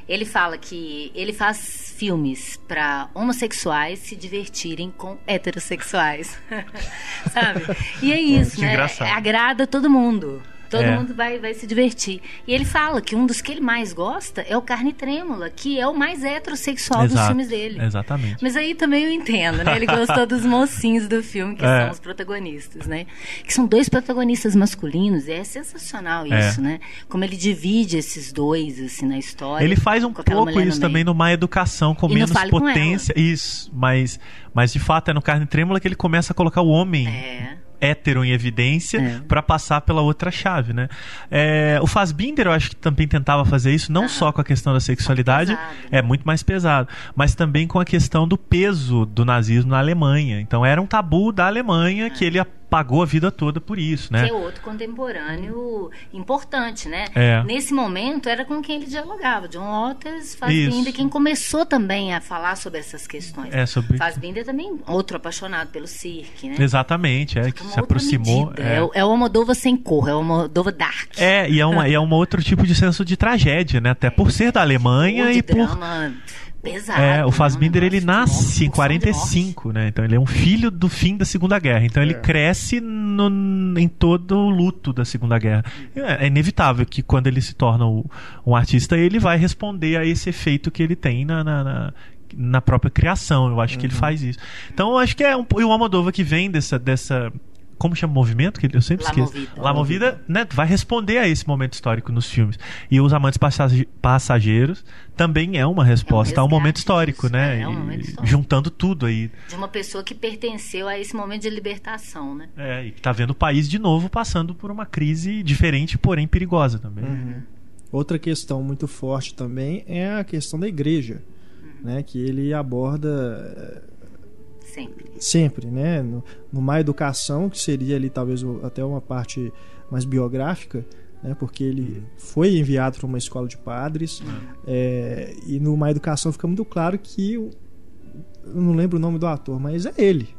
Ele fala que ele faz filmes para homossexuais se divertirem com heterossexuais. *laughs* Sabe? E é isso, né? Engraçado. Agrada todo mundo. Todo é. mundo vai, vai se divertir. E ele fala que um dos que ele mais gosta é o Carne Trêmula, que é o mais heterossexual Exato. dos filmes dele. Exatamente. Mas aí também eu entendo, né? Ele gostou dos mocinhos do filme, que *laughs* é. são os protagonistas, né? Que são dois protagonistas masculinos. E é sensacional é. isso, é. né? Como ele divide esses dois, assim, na história. Ele faz um pouco isso também no Má Educação, com e menos potência. Isso, mas, mas de fato é no Carne Trêmula que ele começa a colocar o homem. É hétero em evidência é. para passar pela outra chave, né? É, o Fassbinder, eu acho que também tentava fazer isso, não só com a questão da sexualidade, é muito mais pesado, mas também com a questão do peso do nazismo na Alemanha. Então era um tabu da Alemanha que ele pagou a vida toda por isso, né? Que é outro contemporâneo importante, né? É. Nesse momento era com quem ele dialogava, John Waters, Fassbinder, quem começou também a falar sobre essas questões. É, sobre... Fassbinder também, outro apaixonado pelo cirque, né? Exatamente, é, que se aproximou. É. é, é Almodóvar sem cor, é o Almodóvar dark. É, e é, uma, é um outro tipo de senso de tragédia, né? Até por ser da Alemanha e por... Pesado. É, o Fassbinder ele nasce em 45, né? Então ele é um filho do fim da Segunda Guerra. Então ele é. cresce no, em todo o luto da Segunda Guerra. É, é inevitável que quando ele se torna o, um artista, ele vai responder a esse efeito que ele tem na, na, na na própria criação, eu acho uhum. que ele uhum. faz isso. Então eu acho que é um, o Almodóvar que vem dessa, dessa como chama o movimento? Que eu sempre La esqueço. Movida. La Movida, né? Vai responder a esse momento histórico nos filmes. E Os Amantes Passageiros também é uma resposta é um a um momento histórico, né? É um momento histórico. Juntando tudo aí. De uma pessoa que pertenceu a esse momento de libertação, né? É, e que tá vendo o país de novo passando por uma crise diferente, porém perigosa também. Uhum. Outra questão muito forte também é a questão da igreja, uhum. né? Que ele aborda Sempre. Sempre, né? No, numa educação, que seria ali talvez até uma parte mais biográfica, né? Porque ele uhum. foi enviado para uma escola de padres. Uhum. É, e numa educação fica muito claro que. Eu não lembro o nome do ator, mas é ele.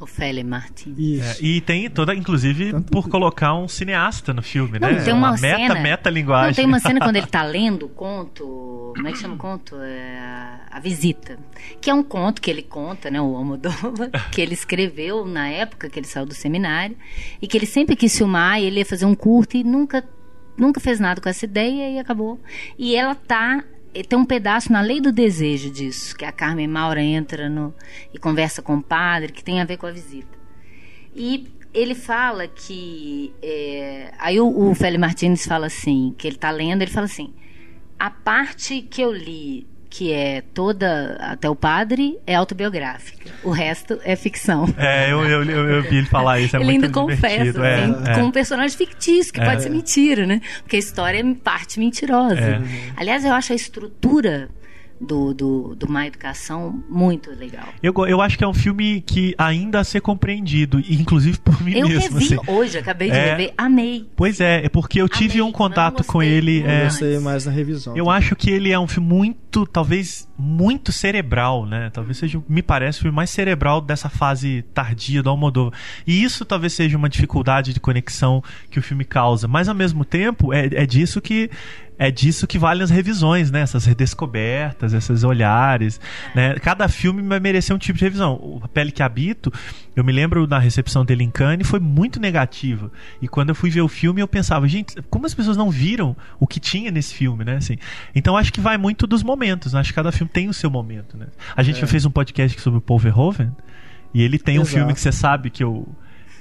Ofélia Martins. É, e tem toda, inclusive, Tanto por colocar um cineasta no filme, não, né? Tem uma, uma meta, cena, meta linguagem. Não, tem uma cena quando *laughs* ele está lendo o conto. Como é que chama o conto? É, a Visita. Que é um conto que ele conta, né? O Almodóvar, *laughs* que ele escreveu na época que ele saiu do seminário. E que ele sempre quis filmar e ele ia fazer um curto e nunca nunca fez nada com essa ideia e acabou. E ela tá tem um pedaço na lei do desejo disso, que a Carmen Maura entra no, e conversa com o padre, que tem a ver com a visita. E ele fala que. É, aí o, o Félix Martins fala assim, que ele está lendo, ele fala assim: a parte que eu li que é toda, até o padre, é autobiográfica. O resto é ficção. É, eu, eu, eu, eu vi ele falar isso. É ele ainda confessa, é, é. com um personagem fictício, que É. pode ser mentira, né? Porque a história é parte mentirosa. Aliás, eu acho a estrutura do, do, do Má Educação muito legal. Eu, eu acho que é um filme que ainda a ser compreendido, e inclusive por mim Eu mesmo. revi assim. hoje, acabei de É. rever, amei. Pois é, é porque eu tive Amei, um contato com ele. é, Eu Mas- gostei mais na revisão. Eu acho que ele é um filme muito, talvez, muito cerebral, né? Talvez seja, me parece, o filme mais cerebral dessa fase tardia do Almodóvar. E isso talvez seja uma dificuldade de conexão que o filme causa. Mas, ao mesmo tempo, é, é disso que... É disso que valem as revisões, né? Essas redescobertas, esses olhares, né? Cada filme vai merecer um tipo de revisão. O A Pele que Habito, eu me lembro da recepção dele em Cannes, foi muito negativa. E quando eu fui ver o filme, eu pensava, gente, como as pessoas não viram o que tinha nesse filme, né? Assim, então acho que vai muito dos momentos, né? Acho que cada filme tem o seu momento, né? A gente É. já fez um podcast sobre o Paul Verhoeven, e ele tem um Exato. filme que você sabe que eu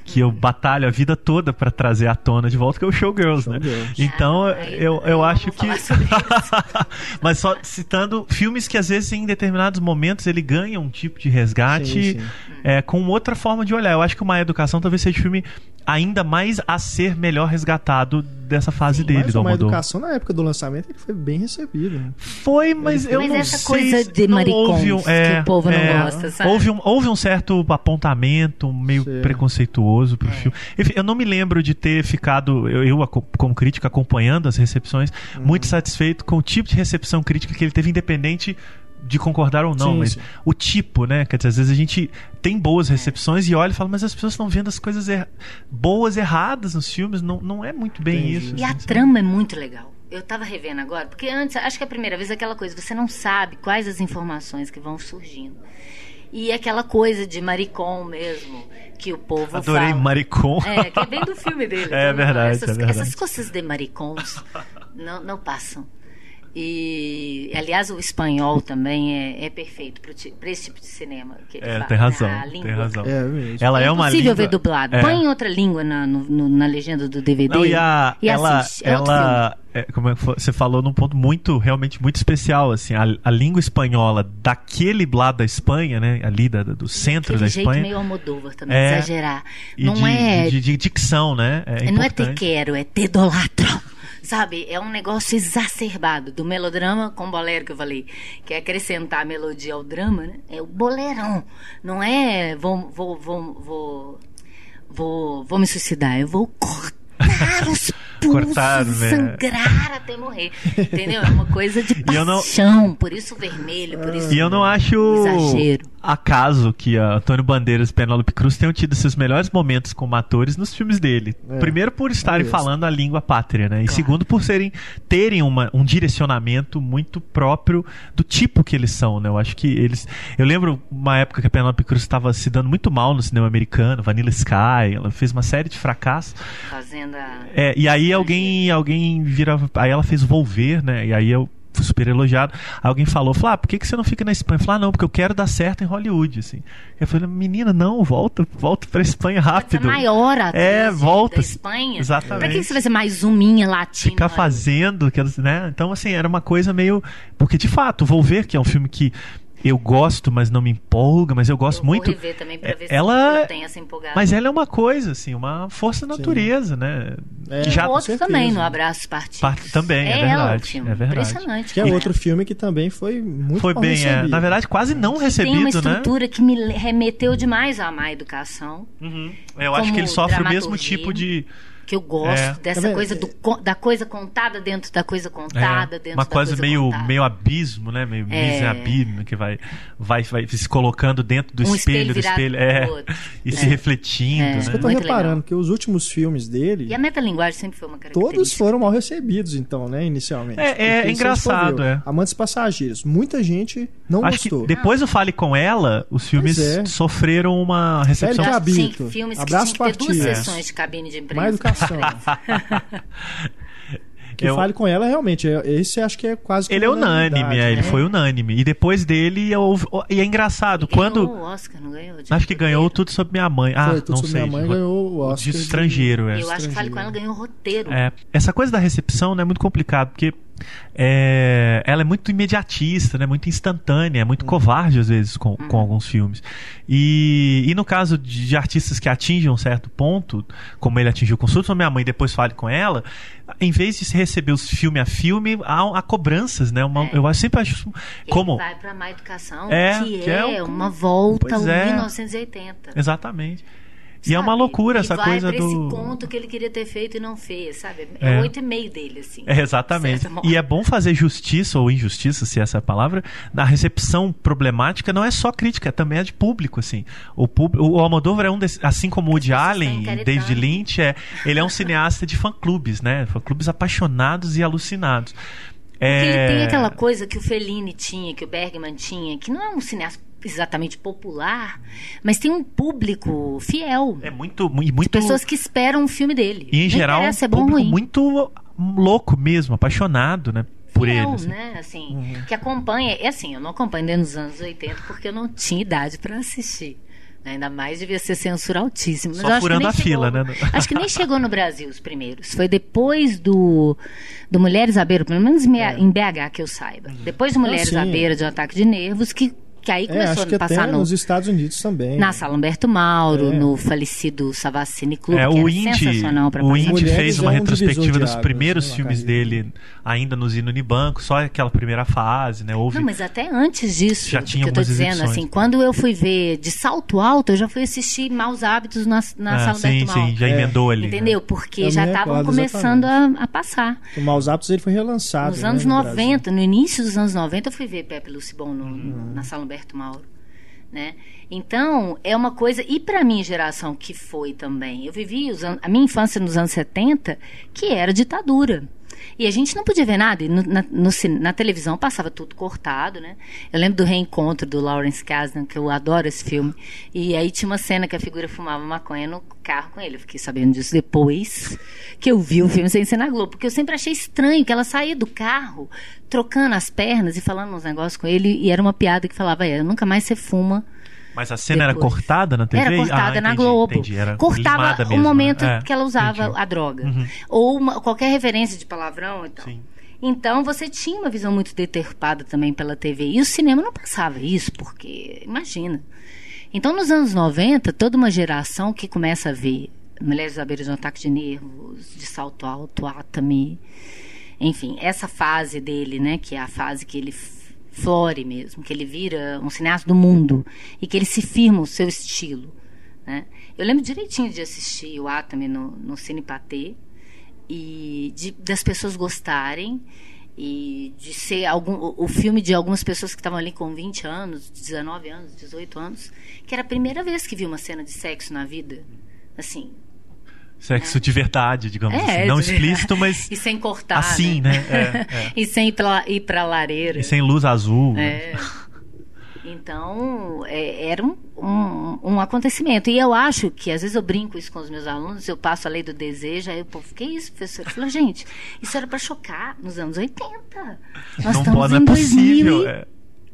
que eu batalho a vida toda pra trazer à tona de volta, que é o Showgirls, né? Então, Ah, eu, eu acho que. *laughs* Mas só citando filmes que às vezes em determinados momentos ele ganha um tipo de resgate Sim, sim. é, com outra forma de olhar. Eu acho que uma educação talvez seja o filme ainda mais a ser melhor resgatado dessa fase dele, Mas do uma Almodóvar. educação na época do lançamento ele foi bem recebido. né? Foi, mas eu Mas não essa sei coisa de não maricons houve um, que é, o povo não é, gosta, sabe? Houve um, houve um certo apontamento meio Sim. preconceituoso É. pro filme. Enfim, eu não me lembro de ter ficado, eu, eu como crítica acompanhando as recepções, Uhum. muito satisfeito com o tipo de recepção crítica que ele teve, independente de concordar ou não, Sim, mas sim. o tipo, né? Quer dizer, às vezes a gente tem boas recepções e olha e fala, mas as pessoas estão vendo as coisas er- boas erradas nos filmes, não, não é muito bem Entendi. isso. E a assim, sabe? trama é muito legal. Eu tava revendo agora, porque antes, acho que é a primeira vez aquela coisa, você não sabe quais as informações que vão surgindo. E aquela coisa de maricom mesmo, que o povo Adorei fala. Maricon. É, que é bem do filme dele. *laughs* É Então, verdade, Essas, é verdade. essas coisas de maricons não, não passam. E, aliás, o espanhol também é, é perfeito para esse tipo de cinema. Que ele É, fala, tem razão, a tem língua. razão. É mesmo. Ela é, uma impossível língua... ver dublado. É. Põe em outra língua na, no- na legenda do DVD Não, e a, e ela, assiste. É ela é, como é você falou num ponto muito, realmente muito especial, assim, a, a língua espanhola daquele lado da Espanha, né, ali da, do centro Aquele da jeito Espanha, meio Almodóvar também, É, exagerar. Não de, é, de, de dicção, né, é não é te quero, é te idolatro. *laughs* Sabe? É um negócio exacerbado do melodrama com bolero que eu falei. Que é acrescentar a melodia ao drama, né? É o bolerão. Não é vou, vou, vou, vou, vou, vou me suicidar. Eu vou cortar os *laughs* pulsos, né? sangrar até morrer. Entendeu? É uma coisa de eu não- paixão. Por isso vermelho, por isso E eu não acho Exagero. Acaso que Antônio Bandeiras e Penélope Cruz tenham tido seus melhores momentos como atores nos filmes dele. É. Primeiro por estarem É falando a língua pátria, né? E segundo por serem terem uma, um direcionamento muito próprio do tipo que eles são, né? Eu acho que eles, eu lembro uma época que a Penélope Cruz estava se dando muito mal no cinema americano, Vanilla Sky, ela fez uma série de fracassos. fazendo a... É, e aí alguém, alguém vira. Aí ela fez Volver, né? E aí eu super elogiado. Alguém falou, falou, ah, por que, que você não fica na Espanha? Eu falei, ah, não, porque eu quero dar certo em Hollywood, assim. Eu falei, menina, não, volta, volta pra Espanha Pode ser rápido. maior atriz É, volta. da Espanha. Exatamente. Pra que você vai ser mais uminha latina? Ficar fazendo, né? Então, assim, era uma coisa meio. Porque, de fato, Volver, que é um filme que eu gosto, mas não me empolga, mas eu gosto Eu muito. Vou rever também pra É, ver ela- se eu tenho essa empolgada. Mas ela é uma coisa, assim, uma força natureza, né? É, que já outro certeza. também no Abraço Partido. Parte- também, é ela, verdade, é verdade. Impressionante. Que é outro filme que também foi muito foi bem, é, recebido. na verdade, quase não Tem uma recebido, né? estrutura que me remeteu demais à má educação. Uhum. Eu acho que ele sofre o mesmo tipo de. Que eu gosto É. dessa Tá coisa do, da coisa contada dentro da coisa é, contada, dentro uma da coisa, meio, contada. meio abismo, né? Meio É. miserabismo, que vai, vai, vai se colocando dentro do Um espelho, espelho do espelho. É, outro. e se É. refletindo, É. Que eu né? tô Muito reparando, legal. que os últimos filmes dele, E a metalinguagem sempre foi uma característica. todos foram mal recebidos, então, né, inicialmente. É, é engraçado, é. Amantes Passageiros, muita gente não Acho gostou. que depois do Fale Com Ela, os filmes é. sofreram uma recepção. Eu que Habito, tinha filmes Abraço que tinha que ter duas sessões de cabine de imprensa. *laughs* Que Eu- fale com ela, realmente. é- Esse acho que é quase que Ele é unânime, é, ele né? foi unânime. E depois dele, houve- e é engraçado, quando. Ganhou o Oscar, não ganhou? De Acho que ganhou tudo sobre minha mãe. Ah, Foi, Tudo não Sobre sei. Minha Mãe de ganhou o Oscar de de- estrangeiro, é. Eu acho que Fale Com estrangeiro. Ela ganhou roteiro. É, essa coisa da recepção né, é muito complicado, porque é, ela é muito imediatista, né? muito instantânea, é muito uhum. covarde às vezes com, uhum. com alguns filmes. E, e no caso de, de, artistas que atingem um certo ponto, como ele atingiu com Surto Minha Mãe depois fale com ela, em vez de se receber os filme a filme, há, há cobranças, né? Uma, é. Eu sempre acho. Como... Ele vai para má educação, é, que, que é, é uma volta ao é. 1980. Exatamente. E é uma loucura essa coisa do. esse conto que ele queria ter feito e não fez, sabe? É oito é. e meio dele, assim. É, exatamente. E é bom fazer justiça ou injustiça, se essa é a palavra, na recepção problemática não é só crítica, também é de público, assim. O, pub... o Almodóvar é um desses, assim como o Woody Allen e David Lynch, é, ele é um cineasta de fã-clubes, né? Fã-clubes apaixonados e alucinados. É... ele tem aquela coisa que o Fellini tinha, que o Bergman tinha, que não é um cineasta exatamente popular, mas tem um público fiel. É muito, muito pessoas que esperam um filme dele. E em Não geral, é bom público muito louco mesmo, apaixonado, né? Por fiel, ele, assim. né? Assim, uhum. que acompanha. É assim, eu não acompanho desde os anos 80 porque eu não tinha idade para assistir. Ainda mais devia ser censura altíssima. Só furando a chegou, fila, né? Acho que nem chegou no Brasil os primeiros. Foi depois do, do Mulheres à Beira, pelo menos é. em BH que eu saiba. Uhum. Depois do Mulheres ah, à Beira de um ataque de nervos, que que aí é, começou é, a passar no, nos Estados Unidos também. Na Sala Humberto Mauro, é. no falecido Savacini Club, é, o Indy, sensacional para O Indy fez uma é um retrospectiva dos primeiros filmes dele, ainda nos Unibanco, só aquela primeira fase, né? Houve... Não, mas até antes disso, já tinha que eu tô dizendo, assim, quando eu fui ver de salto alto, eu já fui assistir Maus Hábitos na, na ah, Sala sim, Humberto Mauro. Sim, já emendou ali. Entendeu? Porque eu já estavam começando a, a, passar. O Maus Hábitos ele foi relançado. Nos né, anos no 90, Brasil. no início dos anos 90, eu fui ver Pepe Lucibon no, uhum. na Sala Humberto Roberto Mauro. Né? Então, é uma coisa. E para minha geração, que foi também. Eu vivi a minha infância nos anos 70, que era ditadura. E a gente não podia ver nada. E no, na, no, na, televisão passava tudo cortado, né? Eu lembro do reencontro do Lawrence Kasdan, que eu adoro esse filme. E aí tinha uma cena que a figura fumava maconha no carro com ele. Eu fiquei sabendo disso depois que eu vi o filme sem ser na Globo. Porque eu sempre achei estranho que ela saía do carro trocando as pernas e falando uns negócios com ele. E era uma piada que falava: é, nunca mais você fuma mas a cena Depois. era cortada na TV? Era cortada ah, na Globo. Entendi. Era Cortava o momento né? que ela usava entendi. a droga. Uhum. Ou uma, qualquer referência de palavrão e tal. Sim. Então você tinha uma visão muito deturpada também pela TV. E o cinema não passava isso, porque, imagina. Então, nos anos 90, toda uma geração que começa a ver Mulheres beira de um ataque de nervos, de salto alto, Atami. Enfim, essa fase dele, né? Que é a fase que ele flore mesmo, que ele vira um cineasta do mundo e que ele se firma o seu estilo. Né? Eu lembro direitinho de assistir o Atami no, no Cine Patê e de, das pessoas gostarem e de ser algum, o, filme de algumas pessoas que estavam ali com 20 anos, 19 anos, 18 anos, que era a primeira vez que viu uma cena de sexo na vida. Assim, Sexo é. de verdade, digamos é, assim. Não explícito, mas. *laughs* E sem cortar. Assim, né? né? *laughs* É, é. e sem ir pra, ir pra lareira. E sem luz azul. É. Então, é, era um, um, um, acontecimento. E eu acho que, às vezes, eu brinco isso com os meus alunos, eu passo a lei do desejo, aí o povo, que isso, professor? Eu falo, gente, isso era para chocar nos anos 80. Nós não estamos pode, em é possível,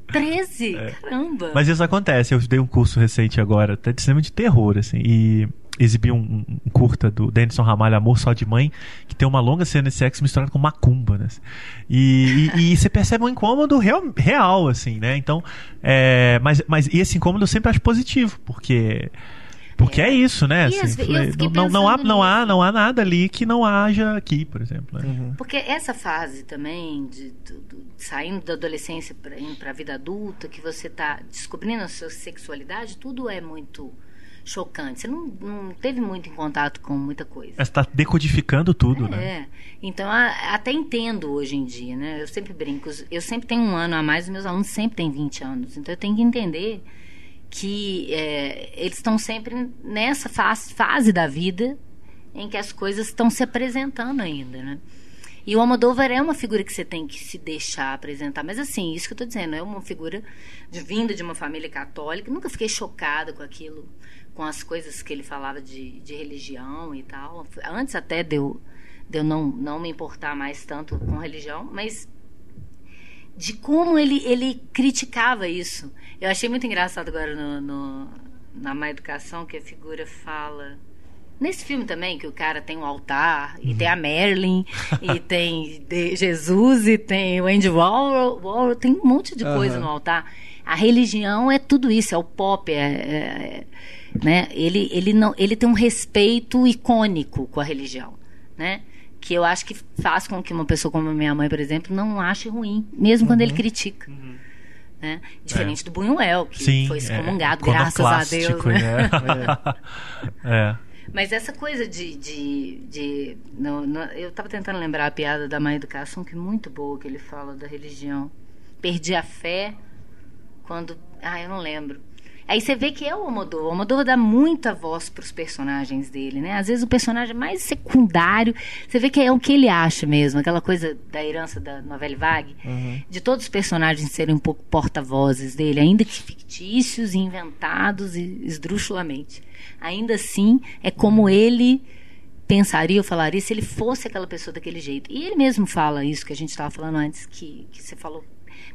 2013. É. Caramba. Mas isso acontece. Eu dei um curso recente agora, até de cinema de terror, assim, e exibiu um, um, curta do Denison Ramalho, Amor Só de Mãe, que tem uma longa cena de sexo misturada com macumba, né? E, e, e *laughs* você percebe um incômodo real, real assim, né? Então, é, mas, mas esse incômodo eu sempre acho positivo, porque... Porque é, é isso, né? Assim, não, não, há, não, há, não há nada ali que não haja aqui, por exemplo. Né? Uhum. Porque essa fase também, de, de, de saindo da adolescência para a vida adulta, que você está descobrindo a sua sexualidade, tudo é muito chocante. Você não, não teve muito em contato com muita coisa. Você está decodificando tudo, é, né? É. Então, a, até entendo hoje em dia, né? Eu sempre brinco. Eu sempre tenho um ano a mais, os meus alunos sempre têm 20 anos. Então, eu tenho que entender que é, eles estão sempre nessa fase, fase da vida em que as coisas estão se apresentando ainda, né? E o Almodóvar é uma figura que você tem que se deixar apresentar. Mas assim, isso que eu estou dizendo, é uma figura de, vinda de uma família católica. Nunca fiquei chocada com aquilo com as coisas que ele falava de, de religião e tal. Antes até de eu, de eu não, não me importar mais tanto com religião, mas de como ele, ele criticava isso. Eu achei muito engraçado agora no, no na má educação que a figura fala. Nesse filme também, que o cara tem um altar, uhum. e tem a Marilyn, e *laughs* tem Jesus, e tem o Andy Warhol, Warhol, tem um monte de coisa uhum. no altar. A religião é tudo isso, é o pop, é, é, né? Ele, ele, não, ele tem um respeito icônico com a religião, né? Que eu acho que faz com que uma pessoa como a minha mãe, por exemplo, não ache ruim, mesmo uhum. quando ele uhum. critica. Uhum. Né? Diferente é. do Buñuel, que Sim, foi é. excomungado, é. graças a Deus. Né? né? *laughs* é. Mas essa coisa de. de, de no, no, eu estava tentando lembrar a piada da má educação, que é muito boa, que ele fala da religião. Perdi a fé quando. Ah, eu não lembro. Aí você vê que é o Almodóvar. O Almodóvar dá muita voz para os personagens dele, né? Às vezes o personagem mais secundário, você vê que é o que ele acha mesmo, aquela coisa da herança da novela vague, uhum. de todos os personagens serem um pouco porta-vozes dele, ainda que fictícios, inventados e esdrúxulamente. Ainda assim, é como ele pensaria ou falaria se ele fosse aquela pessoa daquele jeito. E ele mesmo fala isso que a gente estava falando antes, que, que você falou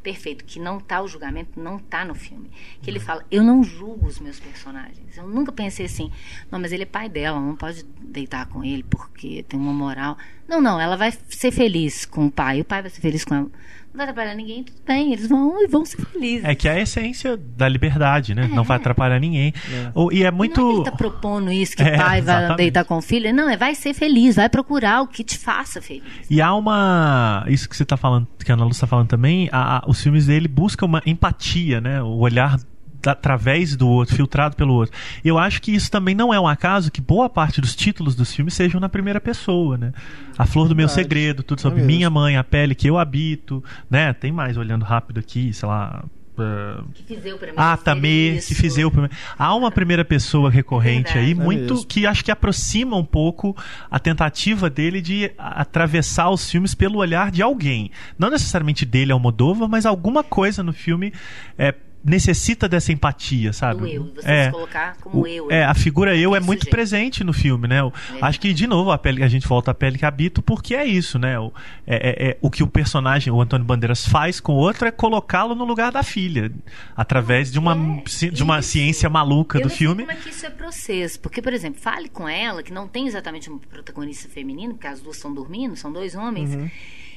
perfeito, que não tá o julgamento, não tá no filme. Que ele fala, eu não julgo os meus personagens. Eu nunca pensei assim, não, mas ele é pai dela, não pode deitar com ele porque tem uma moral. Não, não, ela vai ser feliz com o pai, o pai vai ser feliz com ela. Não vai atrapalhar ninguém, tudo bem, eles vão e vão ser felizes. É que é a essência da liberdade, né? É. Não vai atrapalhar ninguém. É. E é muito. Não é ele tá propondo isso, que o é, pai vai exatamente. deitar com o filho. Não, é vai ser feliz, vai procurar o que te faça feliz. E há uma. Isso que você tá falando, que a Ana Luz está falando também, a, a, os filmes dele buscam uma empatia, né? O olhar através do outro, filtrado pelo outro. Eu acho que isso também não é um acaso que boa parte dos títulos dos filmes sejam na primeira pessoa, né? A Flor do Meu Segredo, tudo sobre é minha mãe, a pele que eu habito, né? Tem mais olhando rápido aqui, sei lá, que fizer o ah, também que fizer o primeiro. Há uma primeira pessoa recorrente aí, muito é que acho que aproxima um pouco a tentativa dele de atravessar os filmes pelo olhar de alguém. Não necessariamente dele, Almodóvar, mas alguma coisa no filme é, necessita dessa empatia, sabe? Do eu, você é, se colocar como o, eu. É, a figura eu é muito presente no filme, né? é. Acho que, de novo, a, pele, a gente volta à pele que habito porque é isso, né? O, é, é, é o que o personagem, o Antônio Bandeiras, faz com o outro é colocá-lo no lugar da filha, através de uma, é. de uma ciência maluca eu do filme. como é que isso é processo? Porque, por exemplo, fale com ela, que não tem exatamente uma protagonista feminina, porque as duas estão dormindo, são dois homens. Uhum.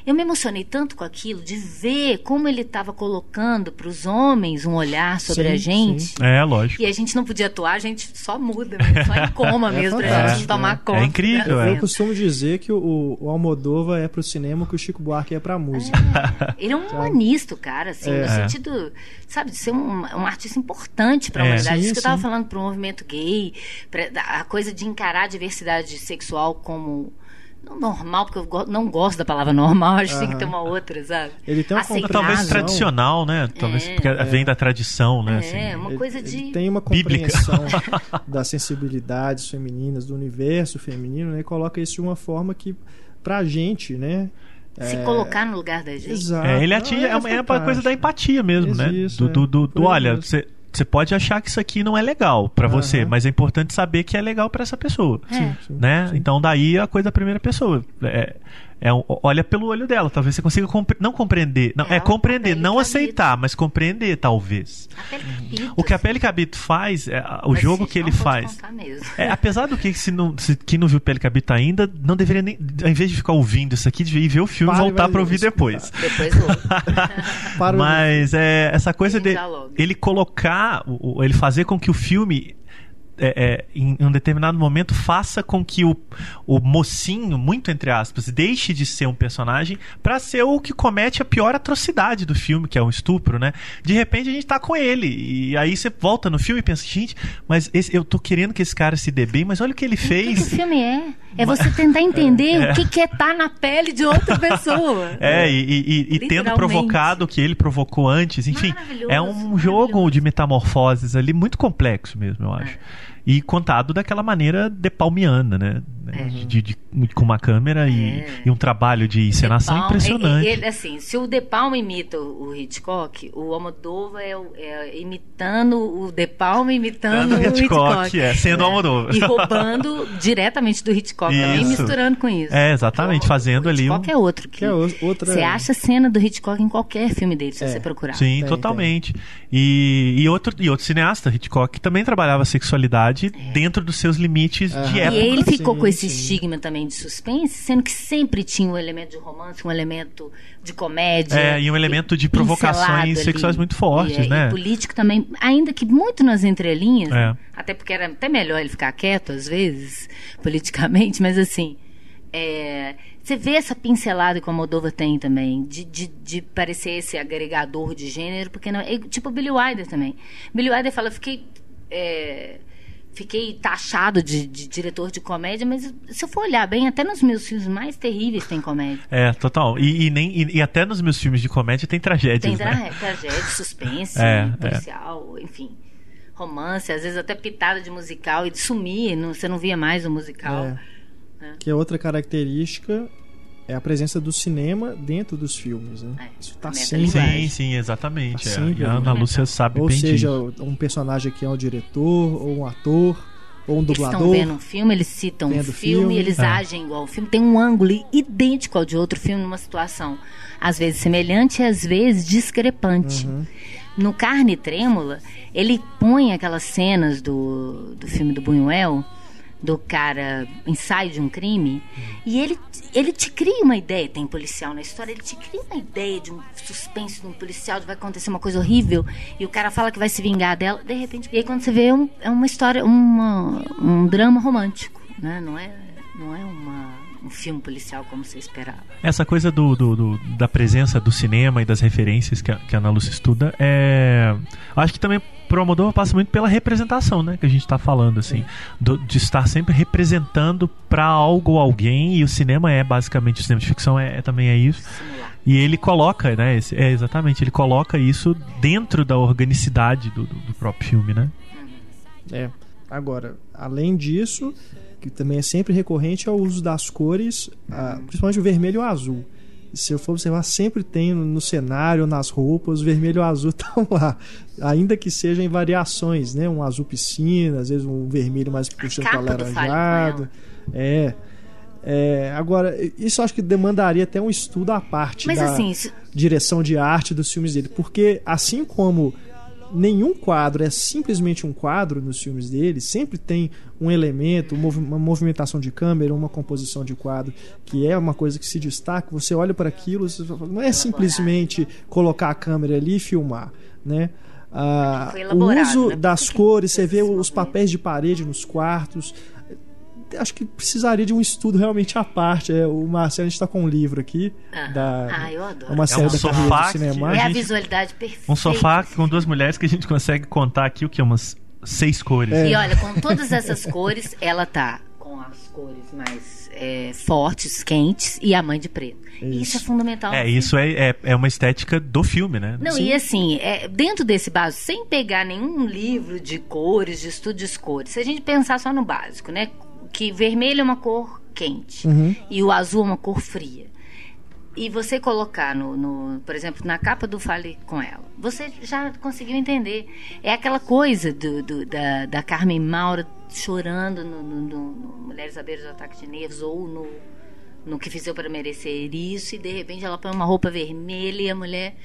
Eu me emocionei tanto com aquilo, de ver como ele estava colocando para os homens um olhar sobre sim, a gente. Sim. É, lógico. E a gente não podia atuar, a gente só muda, mesmo, só em coma *laughs* é mesmo, para a gente tomar é. conta. É incrível. Eu, eu costumo dizer que o, o Almodova é para o cinema que o Chico Buarque é para a música. É. Ele é um humanista, cara, assim, é. no sentido, sabe, de ser um, um artista importante para a humanidade. Sim, Isso que eu estava falando para o movimento gay, pra, a coisa de encarar a diversidade sexual como normal, porque eu não gosto da palavra normal, *laughs* acho que tem que ter uma outra, sabe? Ele tem uma Talvez tradicional, né? Talvez é, porque é. vem da tradição, né? É, assim. uma coisa de. Ele tem uma compreensão *laughs* das sensibilidades femininas, do universo feminino, né? E coloca isso de uma forma que, pra gente, né? Se é... colocar no lugar da gente. Exato. É, ele atinge, é, é, uma coisa da empatia mesmo, né? Isso, do, do, do, do olha, você você pode achar que isso aqui não é legal para uhum. você, mas é importante saber que é legal para essa pessoa, é. sim, sim, né? Sim. Então daí a coisa da primeira pessoa. É, é, olha pelo olho dela, talvez você consiga compre não compreender, não, é, é compreender, não aceitar, mas compreender talvez. O que a Pele Cabito faz, é, o mas jogo que ele faz. É, apesar do que se não, se, quem não viu Pele Cabito ainda, não deveria nem, ao invés de ficar ouvindo isso aqui, devia ir ver o filme e voltar para ouvir depois. *laughs* Depois *laughs* Mas é, essa coisa de ele colocar, ele fazer com que o filme é, é, em um determinado momento faça com que o, o mocinho, muito entre aspas, deixe de ser um personagem para ser o que comete a pior atrocidade do filme, que é o estupro, né? De repente a gente tá com ele. E aí você volta no filme e pensa, gente, mas esse, eu tô querendo que esse cara se dê bem, mas olha o que ele fez. O que, o filme é? É você tentar entender *laughs* é, o que, que é estar tá na pele de outra pessoa. *laughs* É, e, e, e tendo provocado o que ele provocou antes. Enfim, é um jogo de metamorfoses ali muito complexo mesmo, eu acho. É e contado daquela maneira de palmiana, né? É. De, de, com uma câmera é. e, e, um trabalho de encenação Palma, impressionante. Ele, assim, se o De Palma imita o Hitchcock, o Almodóvar é, é imitando o De Palma imitando o Hitchcock, Hitchcock. É, sendo o Almodóvar. E roubando diretamente do Hitchcock, isso. também misturando com isso. É, exatamente, fazendo ali um... Hitchcock é outro. Que, que é outra... Você acha cena do Hitchcock em qualquer filme dele, se é. você procurar. Sim, tem, totalmente. Tem. E, e, outro, e outro cineasta, Hitchcock, que também trabalhava sexualidade é. dentro dos seus limites de época. E ele ficou sim, com esse sim. estigma também de suspense, sendo que sempre tinha um elemento de romance, um elemento de comédia. É, e um elemento de provocações sexuais muito fortes, e, né? E político também, ainda que muito nas entrelinhas, é. até porque era até melhor ele ficar quieto às vezes, *laughs* politicamente, mas assim. É, você vê essa pincelada que a Moldova tem também, de, de, de, parecer esse agregador de gênero, porque não, é, tipo o Billy Wilder também. Billy Wilder fala, fiquei. É, fiquei taxado de, de, diretor de comédia, mas se eu for olhar bem, até nos meus filmes mais terríveis tem comédia. É, total. E, e nem, e, e, até nos meus filmes de comédia tem tragédias. Tem tra né? tragédia, suspense, é, é. policial, é. enfim. Romance, às vezes até pitada de musical e de sumir, não, você não via mais o musical. É. É. Que é outra característica é a presença do cinema dentro dos filmes, né? É, Isso tá sempre. Sim, sim, exatamente. Tá é. sempre, é. E a Ana Lúcia sabe ou bem seja, disso. um personagem que é um diretor, ou um ator, ou um dublador. Eles estão vendo um filme, eles citam um filme, filme, eles é. agem igual o filme. Tem um ângulo idêntico ao de outro filme numa situação, às vezes semelhante e às vezes discrepante. Uhum. No Carne Trêmula, ele põe aquelas cenas do, do filme do Buñuel do cara ensaio de um crime e ele ele te cria uma ideia tem policial na história ele te cria uma ideia de um suspense de um policial de vai acontecer uma coisa horrível e o cara fala que vai se vingar dela de repente e aí quando você vê é, um, é uma história uma, um drama romântico né? Não é não é uma um filme policial como você esperava. Essa coisa do, do, do, da presença do cinema e das referências que a, que a Ana Lúcia estuda é. Acho que também pro Almodóvar passa muito pela representação, né? Que a gente está falando, assim. Do, de estar sempre representando para algo ou alguém. E o cinema é basicamente, o cinema de ficção é, é também é isso. E ele coloca, né? Esse, é exatamente, ele coloca isso dentro da organicidade do, do, do próprio filme, né? É. Agora, além disso, que também é sempre recorrente ao uso das cores, principalmente o vermelho e o azul. Se eu for observar, sempre tem no cenário, nas roupas, o vermelho e o azul *laughs* estão lá. Ainda que sejam em variações, né? Um azul piscina, às vezes um vermelho mais puxando para alaranjado. É. É, agora, isso acho que demandaria até um estudo à parte Mas, da assim, isso... direção de arte dos filmes dele. Porque, assim como nenhum quadro é simplesmente um quadro nos filmes dele, sempre tem um elemento, uma movimentação de câmera, uma composição de quadro, que é uma coisa que se destaca. Você olha para aquilo, não é simplesmente colocar a câmera ali e filmar, né? Ah, o uso né? das cores, você vê os papéis de parede nos quartos, acho que precisaria de um estudo realmente à parte. É, o Marcelo, a gente está com um livro aqui. Ah, da, ah eu adoro. Uma série é um da sofá do cinema. É a visualidade perfeita. Um sofá com duas mulheres que a gente consegue contar aqui o que? Umas seis cores. É. E olha, com todas essas cores, ela tá com as cores mais é, fortes, quentes e a mãe de preto. Isso, isso é fundamental. É, isso é, é, é, uma estética do filme, né? Não, Sim. e assim, é, dentro desse básico, sem pegar nenhum livro de cores, de estudo de cores, se a gente pensar só no básico, né? Que vermelho é uma cor quente uhum. e o azul é uma cor fria. E você colocar no, no, por exemplo, na capa do Fale com ela, você já conseguiu entender. É aquela coisa do, do da, da Carmen Maura chorando no, no, no Mulheres à Beira do Ataque de Nervos ou no, no que fizer para merecer isso, e de repente ela põe uma roupa vermelha e a mulher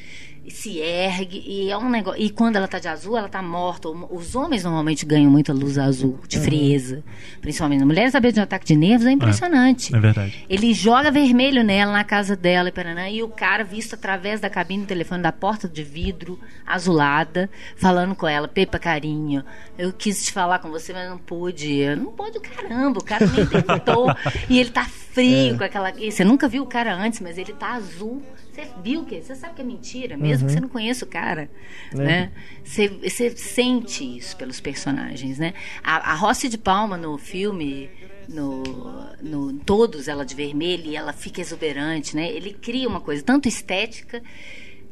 se ergue e é um negócio. E quando ela tá de azul, ela tá morta. Os homens normalmente ganham muita luz azul, de uhum. frieza. Principalmente as mulheres sabendo de um ataque de nervos é impressionante. É, é, verdade. Ele joga vermelho nela na casa dela e e o cara visto através da cabine do telefone da porta de vidro azulada, falando com ela, Pepa carinho, eu quis te falar com você, mas não pude. Eu não pude, caramba, o cara nem *laughs* tentou. e ele tá frio é. com aquela. Você nunca viu o cara antes, mas ele tá azul você viu que você sabe que é mentira, mesmo uhum. que você não conheça o cara, é. né? Você, você, sente isso pelos personagens, né? A, a Rossi de Palma no filme, no, no todos ela de vermelho e ela fica exuberante, né? Ele cria uma coisa tanto estética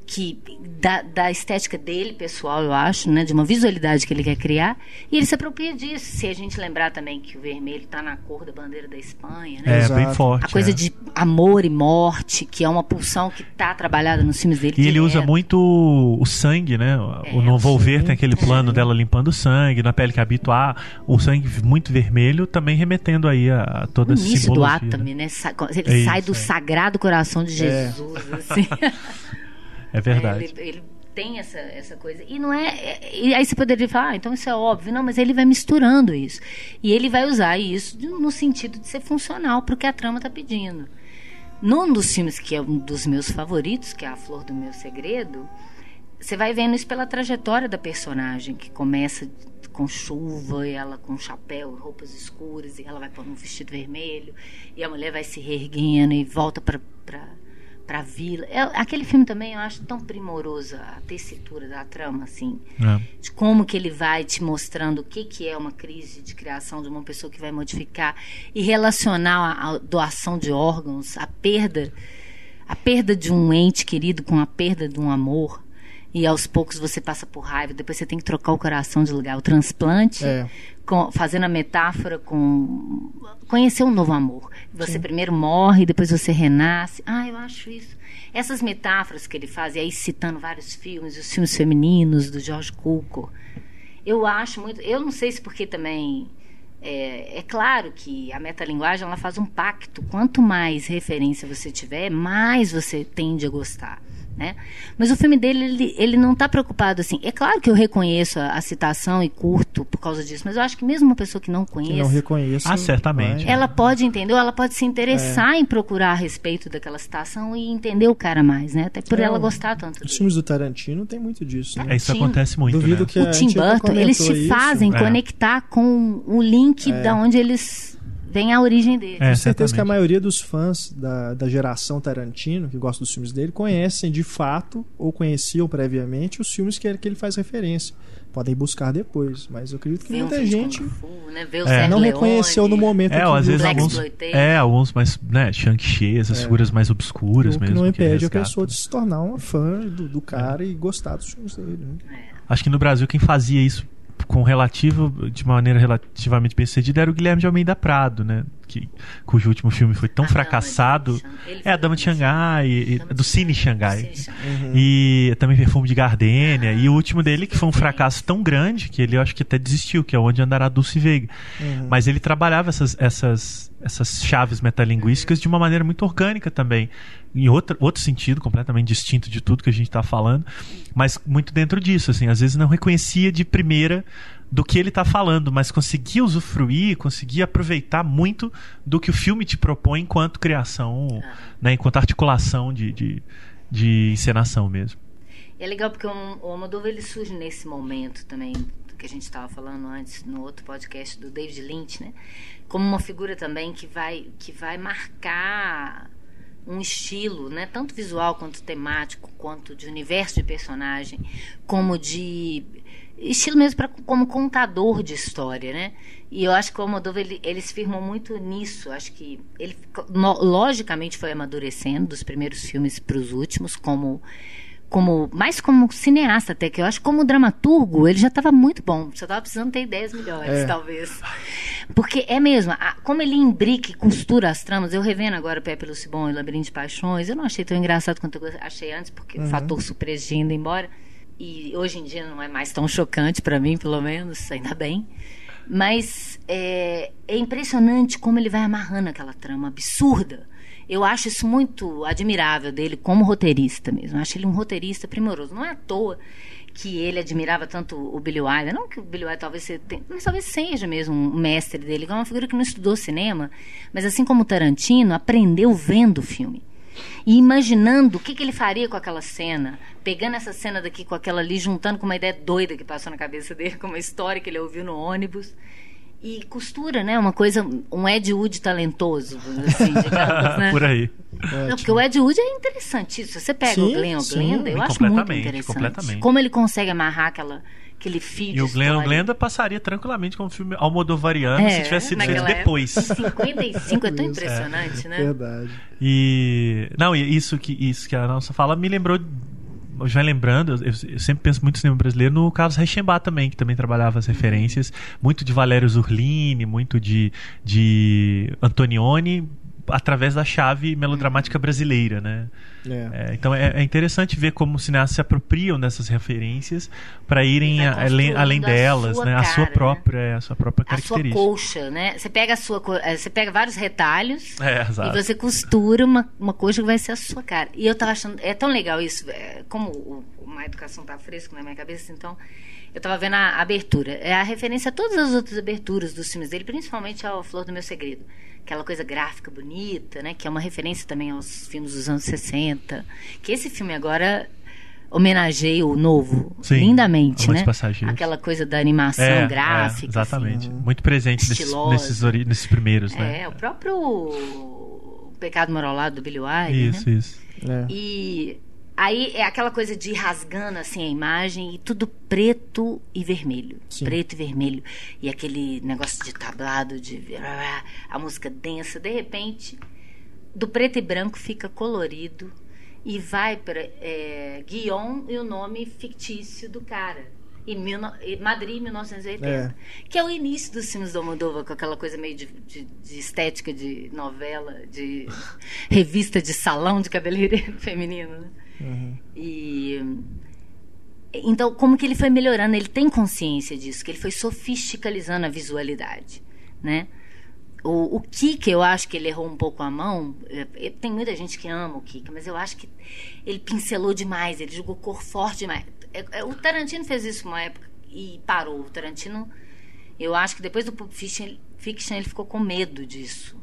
que da, da, estética dele, pessoal, eu acho, né, de uma visualidade que ele quer criar, e ele se apropria disso. Se a gente lembrar também que o vermelho está na cor da bandeira da Espanha, né? É, Exato. bem forte. A coisa é. de amor e morte, que é uma pulsão que está trabalhada nos filmes dele. E ele usa muito o sangue, né? É, no Volver tem aquele plano dela limpando o sangue, na pele que habita ah, o sangue muito vermelho, também remetendo aí a, a toda essa simbologia. do átomo, né? Ele é sai isso, do é. sagrado coração de é. Jesus, assim. *laughs* É verdade. É, ele, ele, tem essa, essa coisa. E não é, é. E aí você poderia falar, ah, então isso é óbvio. Não, mas ele vai misturando isso. E ele vai usar isso no sentido de ser funcional para o que a trama está pedindo. Num dos filmes que é um dos meus favoritos, que é A Flor do Meu Segredo, você vai vendo isso pela trajetória da personagem, que começa com chuva, e ela com chapéu, roupas escuras, e ela vai pôr um vestido vermelho, e a mulher vai se reerguendo e volta para para a vila. É, aquele filme também eu acho tão primoroso a tessitura da trama, assim, é. de como que ele vai te mostrando o que que é uma crise de criação de uma pessoa que vai modificar e relacionar a, a doação de órgãos, a perda, a perda de um ente querido com a perda de um amor e aos poucos você passa por raiva, depois você tem que trocar o coração de lugar. O transplante, é. com, fazendo a metáfora com conhecer um novo amor. Você Sim. primeiro morre, depois você renasce. Ah, eu acho isso. Essas metáforas que ele faz, e aí citando vários filmes, os filmes femininos do George Cukor, eu acho muito. Eu não sei se porque também. É, é, claro que a metalinguagem ela faz um pacto. Quanto mais referência você tiver, mais você tende a gostar. Né? Mas o filme dele, ele, ele não está preocupado assim. É claro que eu reconheço a, a, citação e curto por causa disso, mas eu acho que mesmo uma pessoa que não conhece. Que não. Ah, certamente. Ela pode entender, ela pode se interessar é. em procurar a respeito daquela citação e entender o cara mais, né? Até por é, ela gostar tanto. Os filmes do Tarantino tem muito disso. Né? É, isso acontece muito. Duvido né? que o Tim Burton, eles te isso. fazem é. conectar com o link é. da onde eles vem a origem dele. É, Com certeza que a maioria dos fãs da, da geração Tarantino, que gosta dos filmes dele, conhecem de fato ou conheciam previamente os filmes que, que ele faz referência. Podem buscar depois, mas eu acredito que Vê muita gente Fu, né? é. não reconheceu no momento. É, às vezes alguns, é, alguns mais, né, Shang-Chi, essas é. figuras mais obscuras o mesmo. que não impede que a pessoa de se tornar uma fã do, do cara é. e gostar dos filmes dele. Né? É. Acho que no Brasil quem fazia isso com relativo, de maneira relativamente bem sucedida, era o Guilherme de Almeida Prado, né? Que, cujo último filme foi tão a fracassado. É, a Dama de Xangai, e, do Cine Xangai. Uhum. E também Perfume de Gardênia. Ah, e o último dele, que foi um fracasso tão grande, que ele eu acho que até desistiu, que é Onde Andará Dulce Veiga. Uhum. Mas ele trabalhava essas, essas, essas chaves metalinguísticas de uma maneira muito orgânica também. Em outro, outro sentido, completamente distinto de tudo que a gente está falando, mas muito dentro disso, assim, às vezes não reconhecia de primeira do que ele está falando, mas conseguia usufruir, conseguia aproveitar muito do que o filme te propõe enquanto criação, né, enquanto articulação de, de, de encenação mesmo. É legal porque o, o Almodóvar ele surge nesse momento também do que a gente estava falando antes no outro podcast do David Lynch, né? Como uma figura também que vai que vai marcar um estilo, né, tanto visual quanto temático, quanto de universo de personagem, como de estilo mesmo para como contador de história, né? E eu acho que o Almodóvar ele, ele se firmou muito nisso. Acho que ele logicamente foi amadurecendo dos primeiros filmes para os últimos, como como mais como cineasta até que eu acho como dramaturgo ele já estava muito bom. Só estava precisando ter ideias melhores é. talvez. Porque é mesmo a, como ele imbrica e costura as tramas eu revendo agora Pepe Lucibon e Labirinto de Paixões eu não achei tão engraçado quanto eu achei antes porque uhum. o fator surpresa indo embora. E hoje em dia não é mais tão chocante para mim pelo menos ainda bem. Mas é, é impressionante como ele vai amarrando aquela trama absurda eu acho isso muito admirável dele como roteirista mesmo. Eu acho ele um roteirista primoroso. Não é à toa que ele admirava tanto o Billy Wilder. Não que o Billy Wilder talvez, tenha, mas talvez seja mesmo um mestre dele, é uma figura que não estudou cinema, mas assim como Tarantino, aprendeu vendo o filme. E imaginando o que, que ele faria com aquela cena, pegando essa cena daqui com aquela ali, juntando com uma ideia doida que passou na cabeça dele, com uma história que ele ouviu no ônibus e costura, né? Uma coisa, um Ed Wood talentoso, assim, digamos, *laughs* né? Por aí. Não, porque o Ed Wood é interessante. Se você pega sim, o Glenn Glenda, eu acho muito interessante. Completamente. Como ele consegue amarrar aquela, aquele fio E o Glenn Glenda passaria tranquilamente como um filme almodovariano é, se tivesse sido feito depois. 55 é tão impressionante, é, né? Verdade. E não, e isso que isso que a nossa fala me lembrou já lembrando, eu, eu, sempre penso muito no cinema brasileiro no Carlos Reichenbach também, que também trabalhava as referências, muito de Valério Zurlini, muito de, de Antonioni, através da chave melodramática brasileira, né? É. É, então é, é, interessante ver como os cineastas se apropriam dessas referências para irem a, além, além delas, né? Cara, a sua própria, né? a sua própria característica. A sua colcha, né? Você pega a sua, eh, você pega vários retalhos é, e você costura uma, uma coxa que vai ser a sua cara. E eu tava achando, é tão legal isso, é, como uma educação tá fresco na minha cabeça, então eu estava vendo a abertura. É a referência a todas as outras aberturas dos filmes dele, principalmente ao Flor do Meu Segredo aquela coisa gráfica bonita, né? Que é uma referência também aos filmes dos anos 60. Que esse filme agora homenageia o novo Sim, lindamente, né? Aquela coisa da animação é, gráfica. É, exatamente. Assim, Muito presente nesses, nesses, nesses, primeiros, né? É, o próprio Pecado Morolado do Billy Wilder, Isso, né? isso. É. E Aí é aquela coisa de ir rasgando assim a imagem e tudo preto e vermelho. Sim. Preto e vermelho. E aquele negócio de tablado, de a música densa, de repente, do preto e branco fica colorido e vai para é, Guion e o nome fictício do cara. Em mil, Madrid, 1980. É. Que é o início dos filmes do Almodóvar, com aquela coisa meio de, de, de, estética de novela, de *laughs* revista de salão de cabeleireiro *laughs* feminino. Né? Uhum. E então como que ele foi melhorando? Ele tem consciência disso, que ele foi sofisticalizando a visualidade, né? O, o Kika, eu acho que ele errou um pouco a mão. É, é, tem muita gente que ama o Kika, mas eu acho que ele pincelou demais, ele jogou cor forte demais. É, o Tarantino fez isso uma época e parou. O Tarantino, eu acho que depois do Pulp Fiction, Fiction ele ficou com medo disso.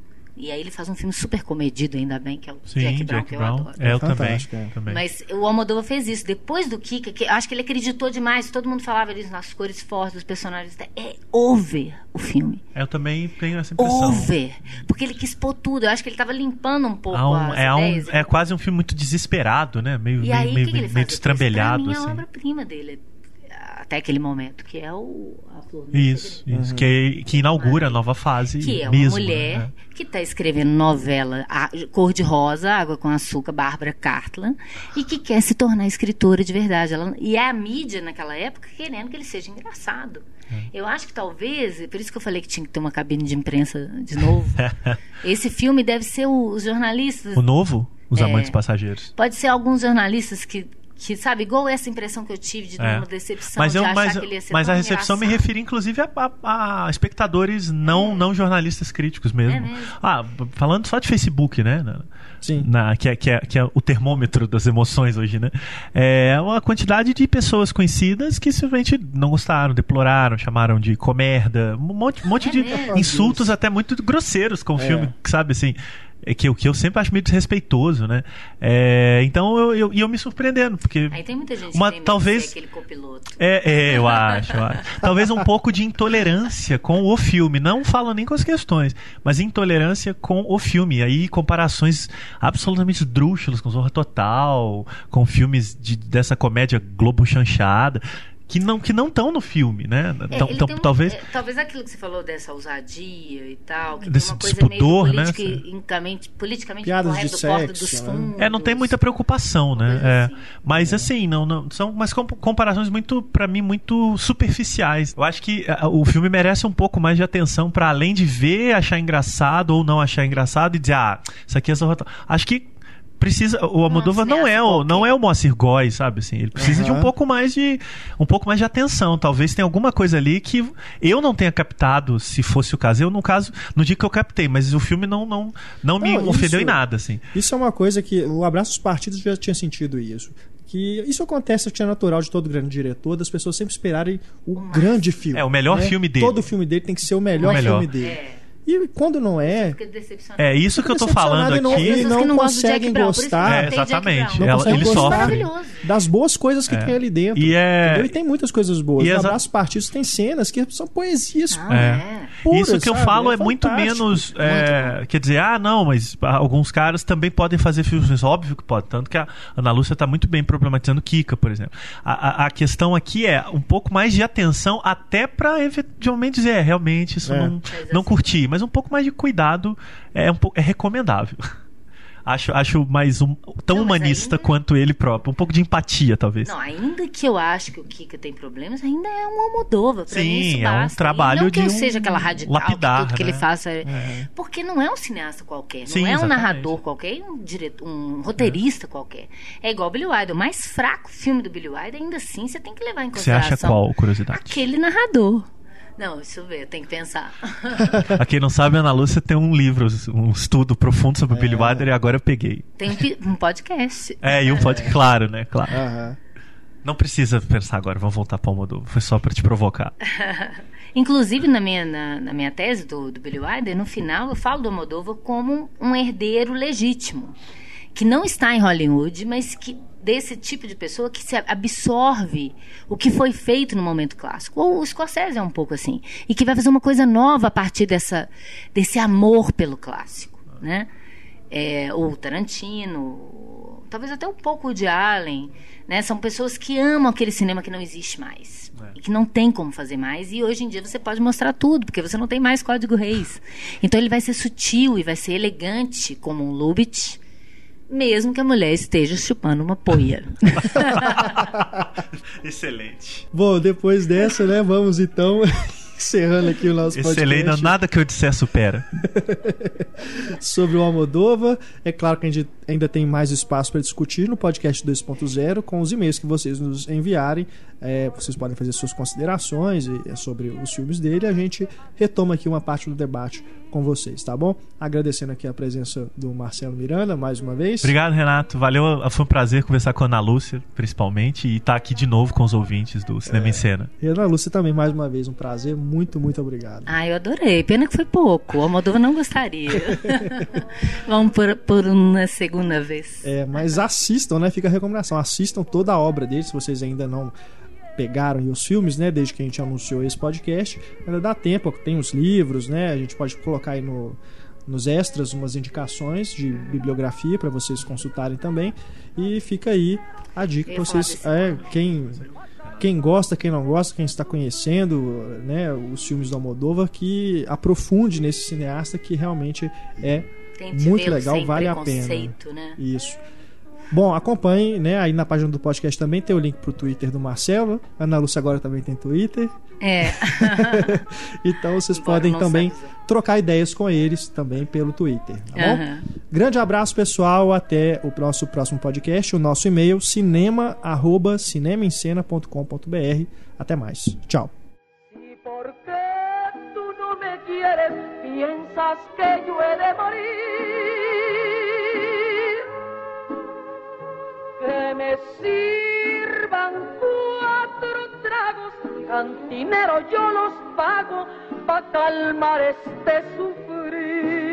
E aí ele faz um filme super comedido, ainda bem, que é o Sim, Jack Brown, Jack que Brown. eu adoro. É, eu também, é. também. Mas o Almodóvar fez isso. Depois do Kika, que acho que ele acreditou demais. Todo mundo falava isso nas cores fortes dos personagens. É over o filme. Eu também tenho essa impressão. Over. Porque ele quis pôr tudo. Eu acho que ele estava limpando um pouco um, as é, ideias. Um, é quase um filme muito desesperado, né? Meio, e aí, meio, que meio, que meio destrambelhado. Pra mim, assim. é a obra-prima dele até aquele momento, que é o, a Flor Isso, isso uhum. que, é, que inaugura a nova fase. Que é uma mesmo, mulher né? que está escrevendo novela Cor de Rosa, Água com Açúcar, Bárbara Cartland, e que quer se tornar escritora de verdade. Ela, e é a mídia naquela época querendo que ele seja engraçado. É. Eu acho que talvez, por isso que eu falei que tinha que ter uma cabine de imprensa de novo. *laughs* esse filme deve ser o, os jornalistas. O novo? Os é, Amantes Passageiros. Pode ser alguns jornalistas que que sabe, igual essa impressão que eu tive de é. uma decepção mas eu, de mas, que ele ia ser Mas a recepção engraçado. me refere inclusive a, a, a espectadores não, é. não jornalistas críticos mesmo. É mesmo. Ah, falando só de Facebook, né? Sim. Na, que, é, que, é, que é o termômetro das emoções hoje, né? É uma quantidade de pessoas conhecidas que simplesmente não gostaram, deploraram, chamaram de comerda, um monte, um monte é de mesmo. insultos até muito grosseiros com o é. filme, sabe assim é que, que eu sempre acho meio desrespeitoso, né? É, então eu, eu, eu me surpreendendo, porque. Aí tem muita gente uma, que talvez aquele copiloto. É, é, eu acho, eu acho. *laughs* Talvez um pouco de intolerância com o filme. Não falo nem com as questões, mas intolerância com o filme. Aí comparações absolutamente drúxulas com Zorra Total, com filmes de, dessa comédia Globo chanchada que não que não estão no filme, né? É, então, então um, talvez é, talvez aquilo que você falou dessa ousadia e tal, que desse tem uma coisa meio politicamente, né? politicamente Piadas correto de sexo, dos fundos. É, não tem muita preocupação, né? É. Assim. Mas é. assim, não, não são mas comparações muito para mim muito superficiais. Eu acho que uh, o filme merece um pouco mais de atenção para além de ver, achar engraçado ou não achar engraçado e dizer, ah, isso aqui é só Acho que precisa o Almodóvar não é o não é o Moacir Góes, sabe assim, ele precisa uhum. de um pouco mais de um pouco mais de atenção, talvez tenha alguma coisa ali que eu não tenha captado, se fosse o caso. Eu no caso, no dia que eu captei, mas o filme não não não, não me ofendeu em nada assim. Isso é uma coisa que o Abraço dos Partidos já tinha sentido isso que isso acontece, é natural de todo grande diretor, das pessoas sempre esperarem o grande filme. É, o melhor né? filme dele. Todo filme dele tem que ser o melhor, o melhor. filme dele. É. E quando não é. É isso que eu tô falando aqui. Não, e não, não conseguem gostar. É, exatamente. Não Ela, ele sofre. Das boas coisas que é. tem ali dentro. E é... Ele tem muitas coisas boas. E o Abraço Partidos tem cenas que são poesias. Ah, é. Puras, isso que eu falo é, é muito menos. É, muito quer dizer, ah, não, mas alguns caras também podem fazer filmes. Óbvio que pode. Tanto que a Ana Lúcia tá muito bem problematizando Kika, por exemplo. A, a, a, questão aqui é um pouco mais de atenção, até para eventualmente dizer, é, realmente, isso não, não curti. Mas um pouco mais de cuidado é, um pouco, é recomendável. *laughs* Acho, acho mais um, tão não, humanista ainda... quanto ele próprio. Um pouco de empatia, talvez. Não, ainda que eu acho que o Kika tem problemas, ainda é um Almodóvar. Pra Sim, mim isso é basta. um trabalho e não de que eu um seja aquela radical, lapidar, que tudo que né? ele faça... É. Porque não é um cineasta qualquer, não Sim, é um exatamente. narrador qualquer, é um, diretor, um roteirista qualquer. É igual o Billy Wilder. O mais fraco filme do Billy Wilder, ainda assim, você tem que levar em Você consideração... acha qual, curiosidade? Aquele narrador. Não, deixa eu ver, tem que pensar. *laughs* Pra quem não sabe, a Ana Lúcia tem um livro, um estudo profundo sobre o Billy Wilder e agora eu peguei. Tem um podcast. É, e um pode, claro, né? Claro. Não precisa pensar agora, vamos voltar para o Almodóvar. Foi só para te provocar. *laughs* Inclusive, na minha, na, na minha tese do, do Billy Wilder, no final eu falo do Almodóvar como um herdeiro legítimo. Que não está em Hollywood, mas que desse tipo de pessoa que se absorve o que foi feito no momento clássico. Ou o Scorsese é um pouco assim. E que vai fazer uma coisa nova a partir dessa, desse amor pelo clássico. Né? É, o Tarantino, talvez até um pouco de Allen. Né? São pessoas que amam aquele cinema que não existe mais. É. E que não tem como fazer mais. E hoje em dia você pode mostrar tudo, porque você não tem mais código reis. Então ele vai ser sutil e vai ser elegante, como um Lubitsch, mesmo que a mulher esteja chupando uma poia. *laughs* Excelente. Bom, depois dessa, né, vamos então *laughs* encerrando aqui o nosso Excelente, podcast nada que eu disser supera. *laughs* sobre o Almodóvar. É claro que a gente ainda tem mais espaço para discutir no podcast 2.0 com os e-mails que vocês nos enviarem. É, vocês podem fazer suas considerações é, sobre os filmes dele. A gente retoma aqui uma parte do debate com vocês, tá bom? Agradecendo aqui a presença do Marcelo Miranda mais uma vez. Obrigado, Renato. Valeu. Foi um prazer conversar com a Ana Lúcia, principalmente, e estar aqui de novo com os ouvintes do Cinema em Cena. E Ana Lúcia também, mais uma vez, um prazer. Muito, muito obrigado. Ah, eu adorei. Pena que foi pouco. O Almodóvar não gostaria. *laughs* Vamos por, por uma segunda vez. É, mas assistam, né? Fica a recomendação. Assistam toda a obra dele, se vocês ainda não pegaram aí os filmes, né? Desde que a gente anunciou esse podcast. Ainda dá tempo, tem os livros, né? A gente pode colocar aí no, nos extras umas indicações de bibliografia para vocês consultarem também. E fica aí a dica para vocês. É, quem, quem gosta, quem não gosta, quem está conhecendo né, os filmes do Almodóvar, que aprofunde nesse cineasta que realmente é Tente muito legal, vale a pena. Né? Isso. Bom, acompanhe, né? Aí na página do podcast também tem o link pro Twitter do Marcelo. A Ana Lúcia agora também tem Twitter. É. *laughs* Então vocês Embora podem também trocar ideias com eles também pelo Twitter, tá bom? Grande abraço, pessoal. Até o nosso próximo podcast. O nosso e-mail cinema@cinemaencena.com.br. Até mais. Tchau. Piensas que yo he de morir. que me sirvan cuatro tragos, cantinero yo los pago pa' calmar este sufrir.